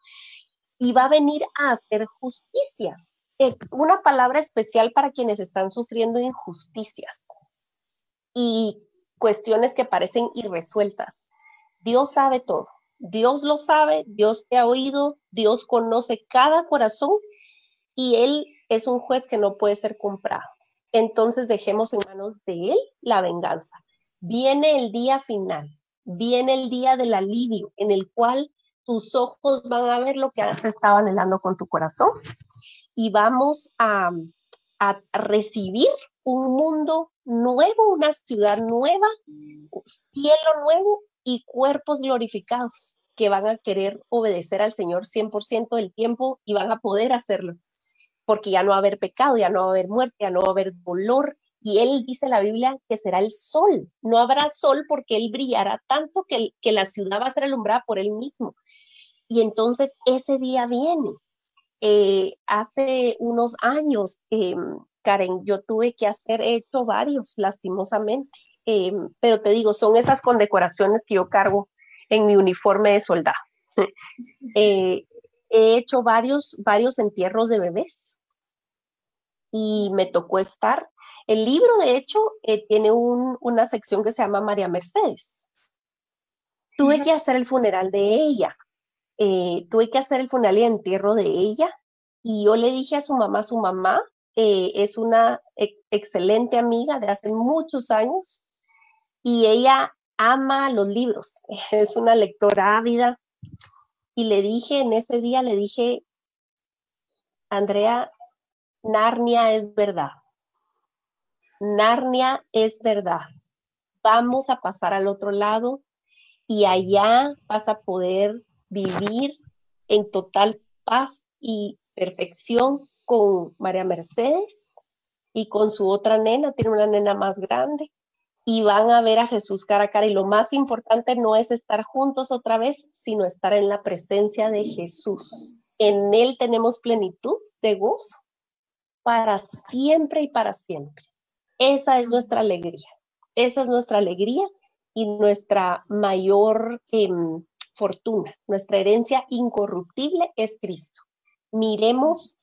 Speaker 3: y va a venir a hacer justicia. Una palabra especial para quienes están sufriendo injusticias. Y cuestiones que parecen irresueltas. Dios sabe todo. Dios lo sabe, Dios te ha oído, Dios conoce cada corazón y Él es un juez que no puede ser comprado. Entonces dejemos en manos de Él la venganza. Viene el día final, viene el día del alivio en el cual tus ojos van a ver lo que has estado anhelando con tu corazón y vamos a, a recibir un mundo nuevo, una ciudad nueva, cielo nuevo y cuerpos glorificados que van a querer obedecer al Señor 100% del tiempo y van a poder hacerlo, porque ya no va a haber pecado, ya no va a haber muerte, ya no va a haber dolor. Y Él dice la Biblia que será el sol. No habrá sol porque Él brillará tanto que, que la ciudad va a ser alumbrada por Él mismo. Y entonces ese día viene. Eh, hace unos años, eh, Karen, yo tuve que hacer, he hecho varios, lastimosamente, em, pero te digo, son esas condecoraciones que yo cargo en mi uniforme de soldado. [LAUGHS] Eh, he hecho varios, varios entierros de bebés y me tocó estar. El libro, de hecho, eh, tiene una sección que se llama María Mercedes. Tuve que hacer el funeral de ella. Eh, tuve que hacer el funeral y entierro de ella. Y yo le dije a su mamá, su mamá eh, es una excelente amiga de hace muchos años y ella ama los libros, [LAUGHS] es una lectora ávida. Y le dije, en ese día le dije, Andrea, Narnia es verdad. Narnia es verdad. Vamos a pasar al otro lado y allá vas a poder vivir en total paz y perfección con María Mercedes y con su otra nena, tiene una nena más grande, y van a ver a Jesús cara a cara. Y lo más importante no es estar juntos otra vez, sino estar en la presencia de Jesús. En Él tenemos plenitud de gozo para siempre y para siempre. Esa es nuestra alegría. Esa es nuestra alegría y nuestra mayor em, fortuna. Nuestra herencia incorruptible es Cristo. Miremos,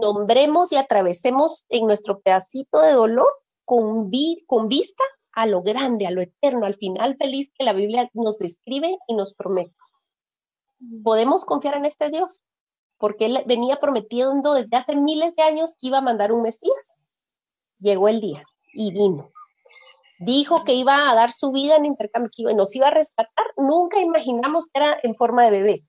Speaker 3: nombremos y atravesemos en nuestro pedacito de dolor con, con vista a lo grande, a lo eterno, al final feliz que la Biblia nos describe y nos promete. Podemos confiar en este Dios porque él venía prometiendo desde hace miles de años que iba a mandar un Mesías. Llegó el día y vino. Dijo que iba a dar su vida en intercambio, que nos iba a rescatar. Nunca imaginamos que era en forma de bebé.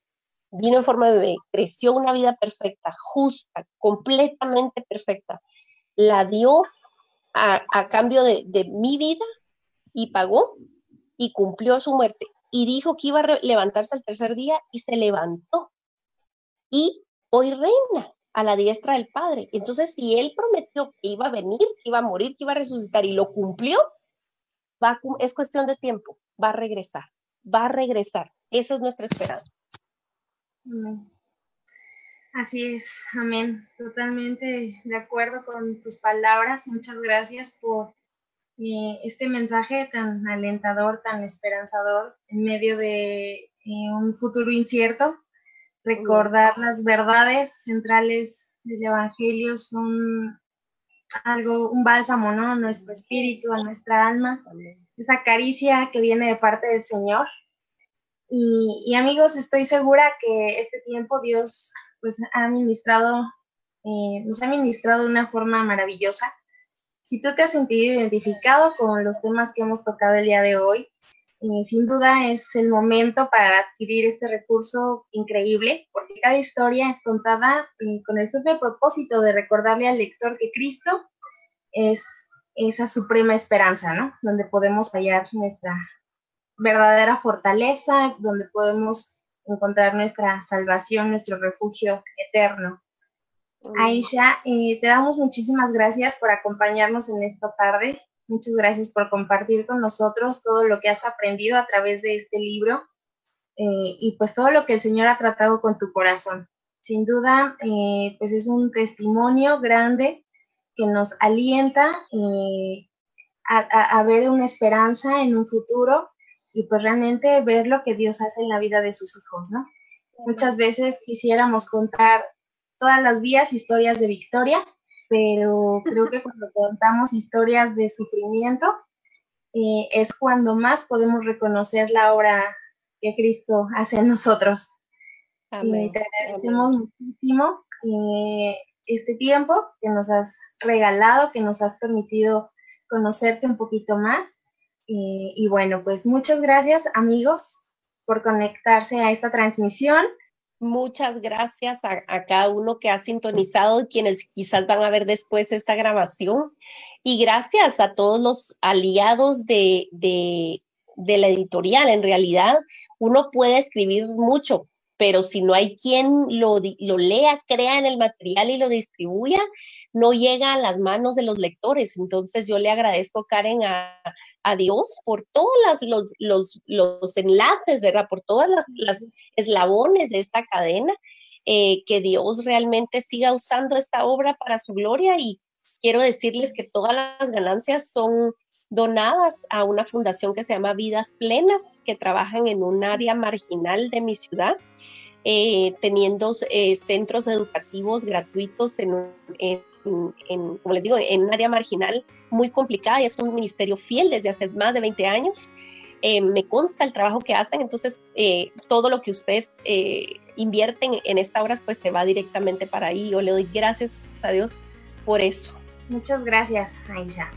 Speaker 3: Vino en forma de bebé, creció una vida perfecta, justa, completamente perfecta. La dio a, cambio de, de mi vida y pagó y cumplió su muerte. Y dijo que iba a levantarse al tercer día y se levantó. Y hoy reina a la diestra del Padre. Entonces, si Él prometió que iba a venir, que iba a morir, que iba a resucitar y lo cumplió, va es cuestión de tiempo, va a regresar, va a regresar. Eso es nuestra esperanza.
Speaker 2: Así es, amén. Totalmente de acuerdo con tus palabras. Muchas gracias por eh, este mensaje tan alentador, tan esperanzador en medio de eh, un futuro incierto recordar las verdades centrales del Evangelio son algo, un bálsamo, ¿no? A nuestro espíritu, a nuestra alma, esa caricia que viene de parte del Señor. Y, amigos, estoy segura que este tiempo Dios pues ha ministrado, eh, nos ha ministrado de una forma maravillosa. Si tú te has sentido identificado con los temas que hemos tocado el día de hoy, sin duda es el momento para adquirir este recurso increíble, porque cada historia es contada eh, con el firme propósito de recordarle al lector que Cristo es esa suprema esperanza, ¿no? Donde podemos hallar nuestra verdadera fortaleza, donde podemos encontrar nuestra salvación, nuestro refugio eterno. Aisha, eh, te damos muchísimas gracias por acompañarnos en esta tarde. Muchas gracias por compartir con nosotros todo lo que has aprendido a través de este libro eh, y pues todo lo que el Señor ha tratado con tu corazón. Sin duda, eh, pues es un testimonio grande que nos alienta eh, a, a, ver una esperanza en un futuro y pues realmente ver lo que Dios hace en la vida de sus hijos, ¿no? Muchas veces quisiéramos contar todas las días historias de victoria, pero creo que cuando contamos historias de sufrimiento eh, es cuando más podemos reconocer la obra que Cristo hace en nosotros. Y te agradecemos muchísimo eh, este tiempo que nos has regalado, que nos has permitido conocerte un poquito más. y bueno, pues muchas gracias amigos por conectarse a esta transmisión.
Speaker 3: Muchas gracias a, cada uno que ha sintonizado quienes quizás van a ver después esta grabación. Y gracias a todos los aliados de, de, la editorial. En realidad, uno puede escribir mucho, pero si no hay quien lo, lo lea, crea en el material y lo distribuya, no llega a las manos de los lectores. Entonces yo le agradezco, Karen, a, a Dios por todos los, los, los, enlaces, ¿verdad? Por todas las, eslabones de esta cadena, eh, que Dios realmente siga usando esta obra para su gloria y quiero decirles que todas las ganancias son donadas a una fundación que se llama Vidas Plenas, que trabajan en un área marginal de mi ciudad, eh, teniendo eh, centros educativos gratuitos en, como les digo, en un área marginal muy complicada y es un ministerio fiel desde hace más de 20 años. Eh, me consta el trabajo que hacen, entonces todo lo que ustedes invierten en esta obra pues se va directamente para ahí. Yo le doy gracias a Dios por eso.
Speaker 2: Muchas gracias, Aisha.